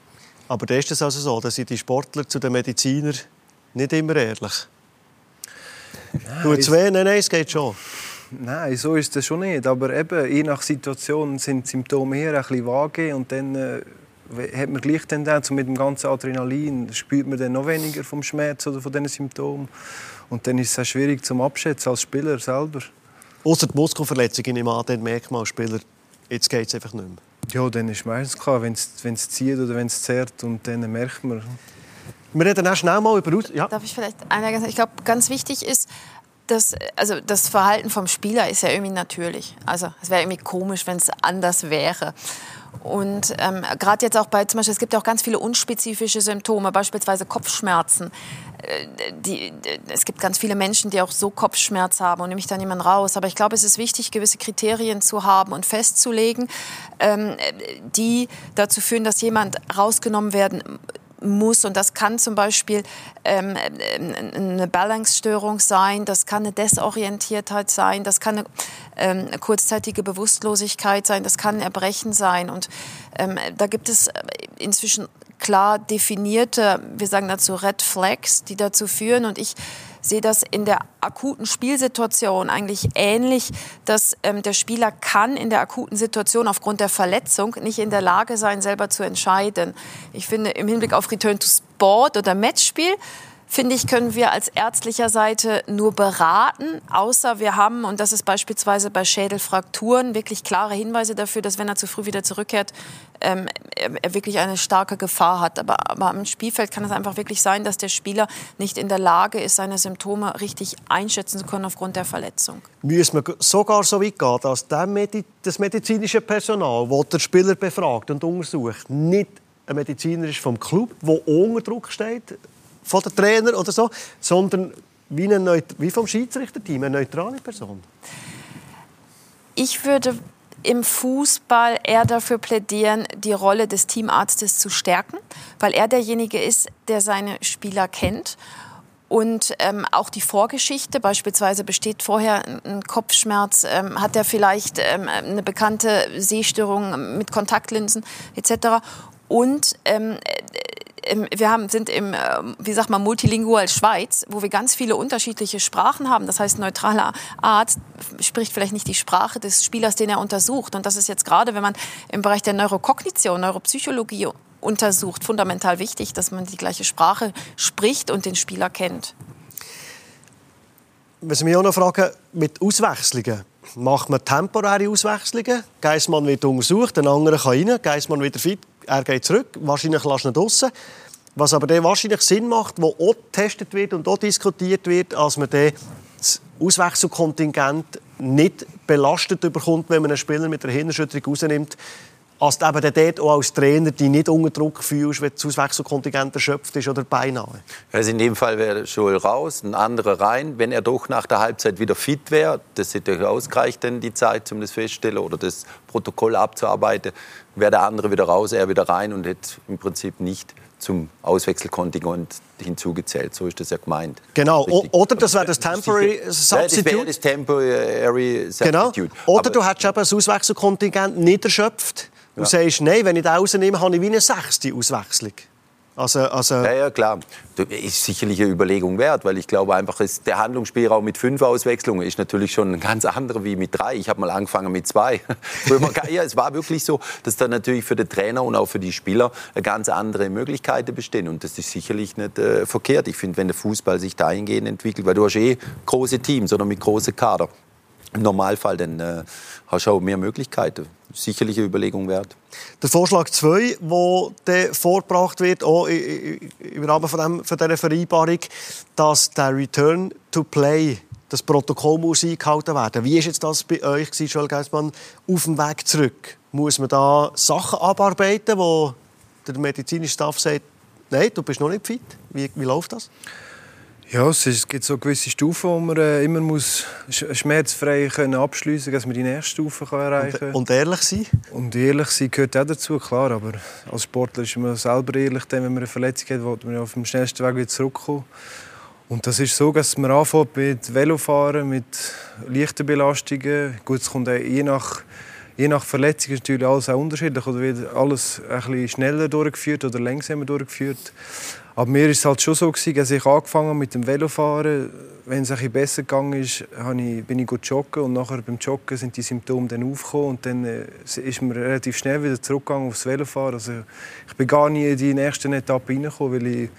S1: Aber da ist es also so, dass sind die Sportler zu den Medizinern nicht immer ehrlich. Nein, Tut weh? Nein, nein, es geht schon.
S2: Nein, so ist es schon nicht. Aber eben, je nach Situation sind die Symptome hier ein bisschen vage und dann äh, hat man gleich Tendenz, und mit dem ganzen Adrenalin spürt man dann noch weniger vom Schmerz oder von diesen Symptomen. Und dann ist es auch schwierig zum Abschätzen als Spieler selber.
S1: Außer die Muskelverletzung, in an, dann merkt man als Spieler, jetzt geht es einfach nicht mehr.
S2: Ja, dann ist meistens klar, wenn es zieht oder wenn es zerrt und dann merkt man.
S1: Wir reden auch schnell mal über...
S3: Ja. Darf ich vielleicht einmal Ich glaube, ganz wichtig ist, das, also das Verhalten vom Spieler ist ja irgendwie natürlich. Also es wäre irgendwie komisch, wenn es anders wäre. Und ähm, gerade jetzt auch bei, zum Beispiel, es gibt ja auch ganz viele unspezifische Symptome, beispielsweise Kopfschmerzen. Äh, die, es gibt ganz viele Menschen, die auch so Kopfschmerz haben und nehme ich dann jemanden raus. Aber ich glaube, es ist wichtig, gewisse Kriterien zu haben und festzulegen, ähm, die dazu führen, dass jemand rausgenommen werden muss. Und das kann zum Beispiel ähm, eine Balance-Störung sein, das kann eine Desorientiertheit sein, das kann eine, ähm, kurzzeitige Bewusstlosigkeit sein, das kann ein Erbrechen sein. Und ähm, da gibt es inzwischen klar definierte, wir sagen dazu Red Flags, die dazu führen. Und ich sehe das in der akuten Spielsituation eigentlich ähnlich, dass ähm, der Spieler kann in der akuten Situation aufgrund der Verletzung nicht in der Lage sein, selber zu entscheiden. Ich finde, im Hinblick auf Return to Sport oder Matchspiel finde ich, können wir als ärztlicher Seite nur beraten, außer wir haben, und das ist beispielsweise bei Schädelfrakturen, wirklich klare Hinweise dafür, dass wenn er zu früh wieder zurückkehrt, ähm, er wirklich eine starke Gefahr hat. Aber, aber am Spielfeld kann es einfach wirklich sein, dass der Spieler nicht in der Lage ist, seine Symptome richtig einschätzen zu können aufgrund der Verletzung.
S1: Müssen wir sogar so weit gehen, dass das medizinische Personal, das der Spieler befragt und untersucht, nicht ein Mediziner ist vom Club, der unter Druck steht, von den Trainer oder so, sondern wie, eine wie vom Schiedsrichterteam, eine neutrale Person?
S3: Ich würde im Fußball eher dafür plädieren, die Rolle des Teamarztes zu stärken, weil er derjenige ist, der seine Spieler kennt. Und ähm, auch die Vorgeschichte, beispielsweise besteht vorher ein Kopfschmerz, ähm, hat er vielleicht ähm, eine bekannte Sehstörung mit Kontaktlinsen etc. Und wir haben, sind im, ähm, wie sagt man, multilingual Schweiz, wo wir ganz viele unterschiedliche Sprachen haben. Das heißt, neutraler Arzt spricht vielleicht nicht die Sprache des Spielers, den er untersucht. Und das ist jetzt gerade, wenn man im Bereich der Neurokognition, Neuropsychologie untersucht, fundamental wichtig, dass man die gleiche Sprache spricht und den Spieler kennt.
S1: Was mich auch noch fragen, mit Auswechslungen. Macht man temporäre Auswechslungen? Geissmann wird untersucht, ein anderer kann rein, Geissmann wieder fit, er geht zurück. Wahrscheinlich lässt ihn draussen. Was aber dann wahrscheinlich Sinn macht, wo auch getestet wird und auch diskutiert wird, als man dann das Auswechselkontingent nicht belastet bekommt, wenn man einen Spieler mit einer Hirnerschütterung rausnimmt, als eben dort auch als Trainer die nicht unter Druck fühlst, wenn das Auswechselkontingent erschöpft ist oder beinahe?
S4: Also in dem Fall wäre Joel raus, ein anderer rein. Wenn er doch nach der Halbzeit wieder fit wäre, das hätte ausgereicht, dann die Zeit, um das feststellen oder das Protokoll abzuarbeiten, wäre der andere wieder raus, er wieder rein und hätte im Prinzip nicht zum Auswechselkontingent hinzugezählt. So ist das ja gemeint.
S1: Genau. Richtig. Oder das wäre das Temporary Substitute.
S4: Das das Temporary
S1: Substitute. Genau. Oder Aber du hättest eben das Auswechselkontingent nicht erschöpft Du ja. sagst, nein, wenn ich den rausnehme, habe ich wie eine sechste Auswechslung.
S4: Also, also ja, ja, klar. Das ist sicherlich eine Überlegung wert, weil ich glaube einfach, der Handlungsspielraum mit fünf Auswechslungen ist natürlich schon ein ganz anderer wie mit drei. Ich habe mal angefangen mit zwei. ja, es war wirklich so, dass da natürlich für den Trainer und auch für die Spieler ganz andere Möglichkeiten bestehen. Und das ist sicherlich nicht äh, verkehrt. Ich finde, wenn der Fußball sich dahingehend entwickelt, weil du hast eh große Teams oder mit großen Kader. Im Normalfall dann äh, hast du auch mehr Möglichkeiten sicherlich eine Überlegung wert.
S1: Der Vorschlag 2, der vorgebracht wird, auch im Rahmen von, dem, von dieser Vereinbarung, dass der Return to Play, das Protokoll muss eingehalten werden. Wie ist jetzt das bei euch, Joel Geismann, auf dem Weg zurück? Muss man da Sachen abarbeiten, wo der medizinische Staff sagt, nein, du bist noch nicht fit? Wie, wie läuft das?
S2: Ja, es gibt so gewisse Stufen, wo man äh, immer muss schmerzfrei können abschliessen muss, dass man die nächste Stufe kann erreichen kann.
S1: Und, ehrlich sein?
S2: Und ehrlich sein gehört auch dazu, klar. Aber als Sportler ist man selber ehrlich, wenn man eine Verletzung hat, will man auf dem schnellsten Weg wieder zurückkommen. Und das ist so, dass man anfängt mit Velofahren, mit leichten Belastungen. Gut, es kommt auch je nach, je nach Verletzung ist natürlich alles auch unterschiedlich. Oder wird alles ein bisschen schneller durchgeführt oder langsamer durchgeführt. Aber mir war es halt schon so, dass ich angefangen mit dem Velofahren. Wenn es ein besser gegangen ist, bin ich gut joggen und nachher beim Joggen sind die Symptome dann aufgekommen und dann äh, ist man relativ schnell wieder zurückgegangen aufs Velofahren. Also ich bin gar nie in die nächste Etappe reingekommen, weil ich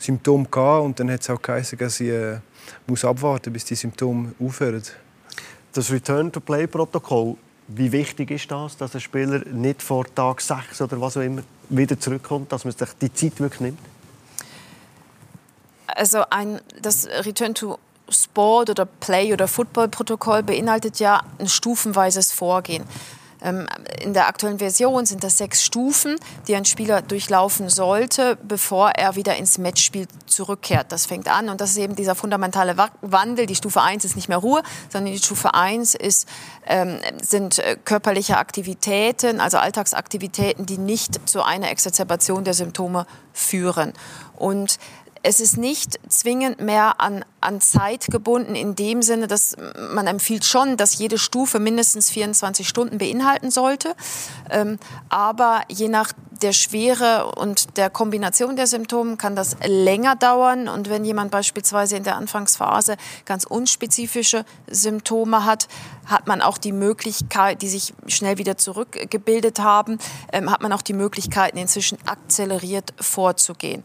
S2: Symptome hatte und dann hat es auch geheißen, dass ich äh, muss abwarten, bis die Symptome aufhören.
S1: Das Return-to-Play-Protokoll, wie wichtig ist das, dass ein Spieler nicht vor Tag 6 oder was auch immer wieder zurückkommt, dass man sich die Zeit wirklich nimmt?
S3: Also ein, das Return to Sport oder Play oder Football-Protokoll beinhaltet ja ein stufenweises Vorgehen. Ähm, in der aktuellen Version sind das sechs Stufen, die ein Spieler durchlaufen sollte, bevor er wieder ins Matchspiel zurückkehrt. Das fängt an und das ist eben dieser fundamentale Wandel. Die Stufe 1 ist nicht mehr Ruhe, sondern die Stufe 1 ist, ähm, sind äh, körperliche Aktivitäten, also Alltagsaktivitäten, die nicht zu einer Exazerbation der Symptome führen. Und es ist nicht zwingend mehr an, an Zeit gebunden in dem Sinne, dass man empfiehlt schon, dass jede Stufe mindestens 24 Stunden beinhalten sollte. Ähm, aber je nach der Schwere und der Kombination der Symptome kann das länger dauern. Und wenn jemand beispielsweise in der Anfangsphase ganz unspezifische Symptome hat, hat man auch die Möglichkeit, die sich schnell wieder zurückgebildet haben, ähm, hat man auch die Möglichkeiten, inzwischen akzeleriert vorzugehen.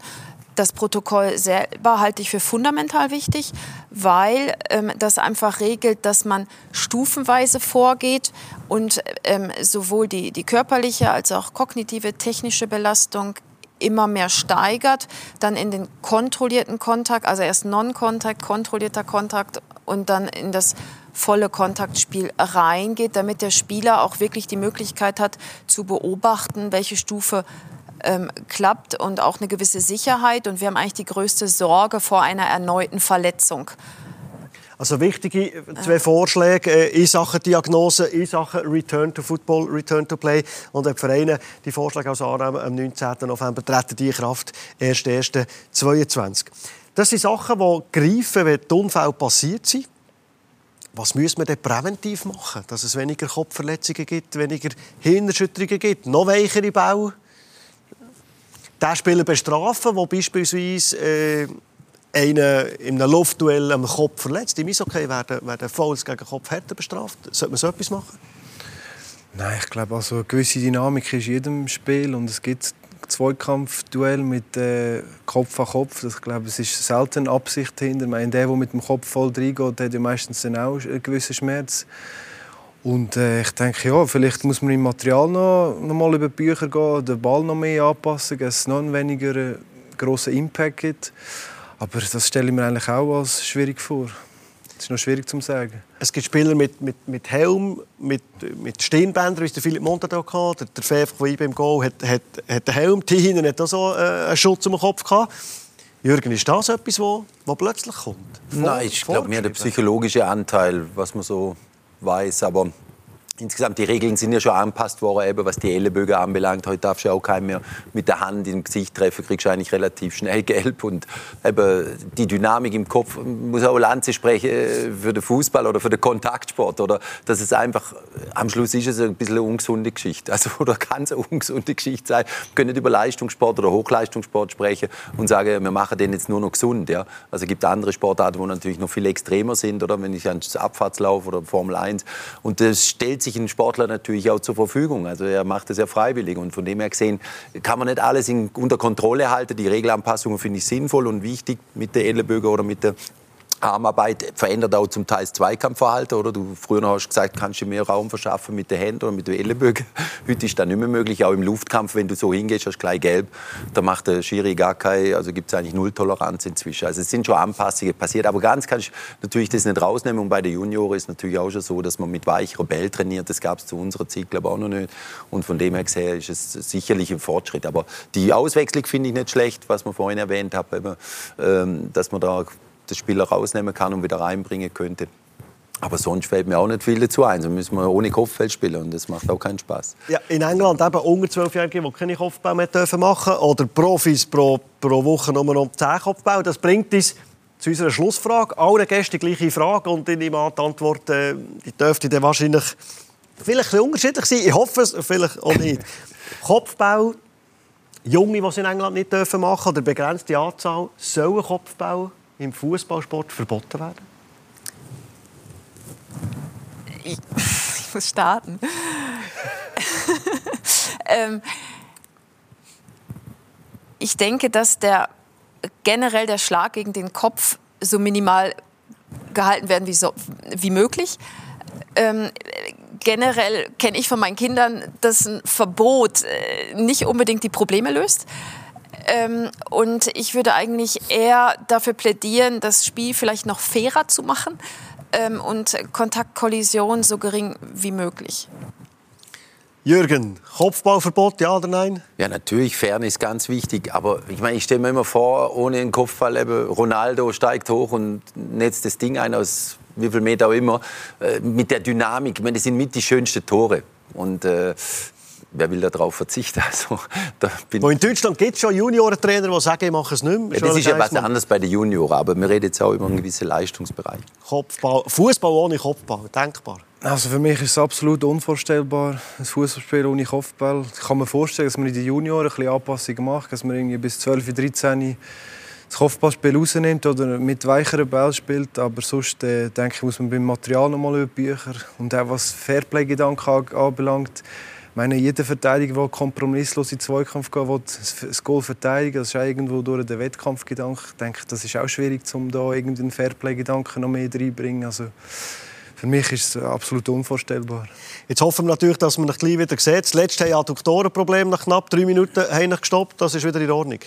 S3: Das Protokoll selber halte ich für fundamental wichtig, weil ähm, das einfach regelt, dass man stufenweise vorgeht und ähm, sowohl die, die körperliche als auch kognitive, technische Belastung immer mehr steigert, dann in den kontrollierten Kontakt, also erst Non-Kontakt, kontrollierter Kontakt und dann in das volle Kontaktspiel reingeht, damit der Spieler auch wirklich die Möglichkeit hat zu beobachten, welche Stufe ähm, klappt und auch eine gewisse Sicherheit. Und wir haben eigentlich die größte Sorge vor einer erneuten Verletzung.
S1: Also wichtige äh, zwei Vorschläge äh, in Sachen Diagnose, in Sachen Return to Football, Return to Play. Und die Vereine die Vorschläge aus annehmen, am 19. November treten die in Kraft, 1.1.22. Das sind Sachen, die greifen, wenn die Unfälle passiert sind. Was müssen wir denn präventiv machen, dass es weniger Kopfverletzungen gibt, weniger Hirnerschütterungen gibt, noch weichere Bau? Den Spieler bestrafen, der beispielsweise äh, einen in einem Luftduell am Kopf verletzt. Im Eishockey werden, werden Fouls gegen Kopf härter bestraft. Sollte man so etwas machen?
S2: Nein, ich glaube, also eine gewisse Dynamik ist in jedem Spiel und es gibt Zweikampfduell mit äh, Kopf an Kopf. Ich glaube, es ist selten Absicht dahinter. Ich meine, der, der mit dem Kopf voll reingeht, hat ja meistens dann auch einen gewissen Schmerz. Und äh, ich denke, ja, vielleicht muss man im Material noch, noch mal über die Bücher gehen, den Ball noch mehr anpassen, dass es noch einen weniger äh, grossen Impact gibt. Aber das stelle ich mir eigentlich auch als schwierig vor. Das ist noch schwierig zu sagen.
S1: Es gibt Spieler mit, mit, mit Helm, mit, mit Stirnbändern, wie es der Philipp Monta da hatte. Der, der Fef von IBM Go hat, hat, hat den Helm. Die hinten hat auch so äh, einen Schutz um den Kopf gehabt. Jürgen, ist das etwas, was plötzlich kommt?
S4: Vor, Nein, ich glaube, mehr der psychologische Anteil, was man so weiß. Aber Insgesamt, die Regeln sind ja schon angepasst worden, eben, was die Ellenbögen anbelangt. Heute darfst du ja auch keinen mehr mit der Hand im Gesicht treffen, kriegst du eigentlich relativ schnell gelb. Und eben die Dynamik im Kopf muss auch Lanze sprechen äh, für den Fußball oder für den Kontaktsport. Oder dass es einfach, am Schluss ist es ein bisschen eine ungesunde Geschichte. Also, oder kann es eine ungesunde Geschichte sein. Wir können nicht über Leistungssport oder Hochleistungssport sprechen und sagen, wir machen den jetzt nur noch gesund. Ja? Also es gibt andere Sportarten, wo natürlich noch viel extremer sind. Oder wenn ich ans Abfahrtslauf oder Formel 1. Und das stellt sich ein Sportler natürlich auch zur Verfügung. Also er macht das ja freiwillig. Und von dem her gesehen kann man nicht alles in, unter Kontrolle halten. Die Regelanpassungen finde ich sinnvoll und wichtig mit der Ellenbögen oder mit der Armarbeit verändert auch zum Teil das Zweikampfverhalten. Oder? Du früher hast gesagt, kannst du mehr Raum verschaffen mit den Händen oder mit den Ellenbögen. Heute ist das nicht mehr möglich. Auch im Luftkampf, wenn du so hingehst, hast du gleich gelb. Da macht der Schiri gar keine, also gibt es eigentlich null Toleranz inzwischen. Also es sind schon Anpassungen passiert. Aber ganz kannst du natürlich das nicht rausnehmen. Und bei den Junioren ist es natürlich auch schon so, dass man mit weicherer Bell trainiert. Das gab es zu unserer Zeit, glaube auch noch nicht. Und von dem her gesehen ist es sicherlich ein Fortschritt. Aber die Auswechslung finde ich nicht schlecht, was man vorhin erwähnt hat, ähm, dass man da den Spieler rausnehmen kann und wieder reinbringen könnte. Aber sonst fällt mir auch nicht viel dazu ein. So müssen wir ohne Kopfball spielen und das macht auch keinen Spaß.
S1: Ja, in England eben unter 12-Jährige, die keine Kopfball mehr dürfen machen oder Profis pro, pro Woche nur noch 10 Kopfball. Das bringt uns zu unserer Schlussfrage. Alle Gäste die gleiche Frage und in die Antwort äh, die dürfte dann wahrscheinlich vielleicht ein unterschiedlich sein. Ich hoffe es, vielleicht auch nicht. Kopfball, Junge, die es in England nicht dürfen machen oder begrenzte Anzahl, sollen Kopfball im Fußballsport verboten werden?
S3: Ich, ich muss starten. ähm, ich denke, dass der generell der Schlag gegen den Kopf so minimal gehalten werden wie, so, wie möglich. Ähm, generell kenne ich von meinen Kindern, dass ein Verbot äh, nicht unbedingt die Probleme löst. Ähm, und ich würde eigentlich eher dafür plädieren, das Spiel vielleicht noch fairer zu machen ähm, und Kontaktkollision so gering wie möglich.
S1: Jürgen, Kopfballverbot, ja oder nein?
S4: Ja, natürlich, Fairness ist ganz wichtig. Aber ich meine, ich stelle mir immer vor, ohne einen Kopfball, eben, Ronaldo steigt hoch und netzt das Ding ein aus wie viel Meter auch immer, äh, mit der Dynamik. Ich meine, das sind mit die schönsten Tore. Und äh, wer will darauf verzichten? Also,
S1: da Wo in Deutschland gibt es schon Juniorentrainer, die sagen, ich mache es nicht mehr.
S4: Ja, das ist ja was anderes bei den Junioren, aber wir reden jetzt auch über einen gewissen Leistungsbereich.
S1: Kopfball, Fußball ohne Kopfball, denkbar?
S2: Also für mich ist es absolut unvorstellbar, ein Fußballspiel ohne Kopfball. Ich kann mir vorstellen, dass man in den Junioren ein bisschen Anpassungen macht, dass man irgendwie bis 12, 13 das Kopfballspiel rausnimmt oder mit weicheren Ball spielt. Aber sonst äh, denke ich, muss man beim Material noch mal über Bücher und auch was Fairplay-Gedanken anbelangt, meine, jeder Verteidiger, der kompromisslos in den Zweikampf geht, will das Goal verteidigen. Das ist auch irgendwo durch den Wettkampfgedanke. Ich denke, das ist auch schwierig, um da irgendeinen Fairplay-Gedanken noch mehr reinzubringen. Also, für mich ist es absolut unvorstellbar.
S1: Jetzt hoffen wir natürlich, dass man ihn gleich wieder sieht. Das letzte haben Adduktorenproblem nach knapp drei Minuten gestoppt. Das ist wieder in Ordnung.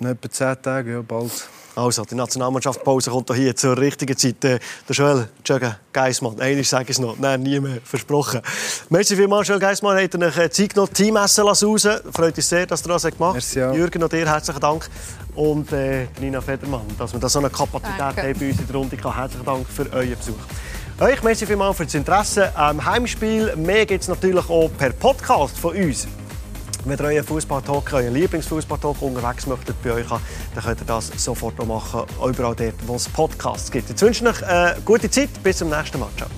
S2: In etwa zehn Tage, ja, bald.
S1: Also, die Nationalmannschaftspause kommt hier zur richtigen Zeit. Äh, der Joel Jöge Geismann, einmal sage ich es noch, nein, nie mehr, versprochen. Merci vielmals, Joel Geismann, hat euch äh, Zeit genommen, Teamessen raus. Freut uns sehr, dass ihr das gemacht habt. Jürgen, und dir herzlichen Dank. Und äh, Nina Federmann, dass wir da so eine Kapazität Danke. haben bei uns in der Runde. Herzlichen Dank für euren Besuch. Euch merci vielmals für das Interesse am Heimspiel. Mehr gibt es natürlich auch per Podcast von uns. Wenn ihr euren Fußballtalk, euren Lieblingsfußballtalk unterwegs möchtet bei euch dann könnt ihr das sofort machen, überall dort, wo es Podcasts gibt. Jetzt wünsche ich euch eine gute Zeit. Bis zum nächsten Mal. Ciao.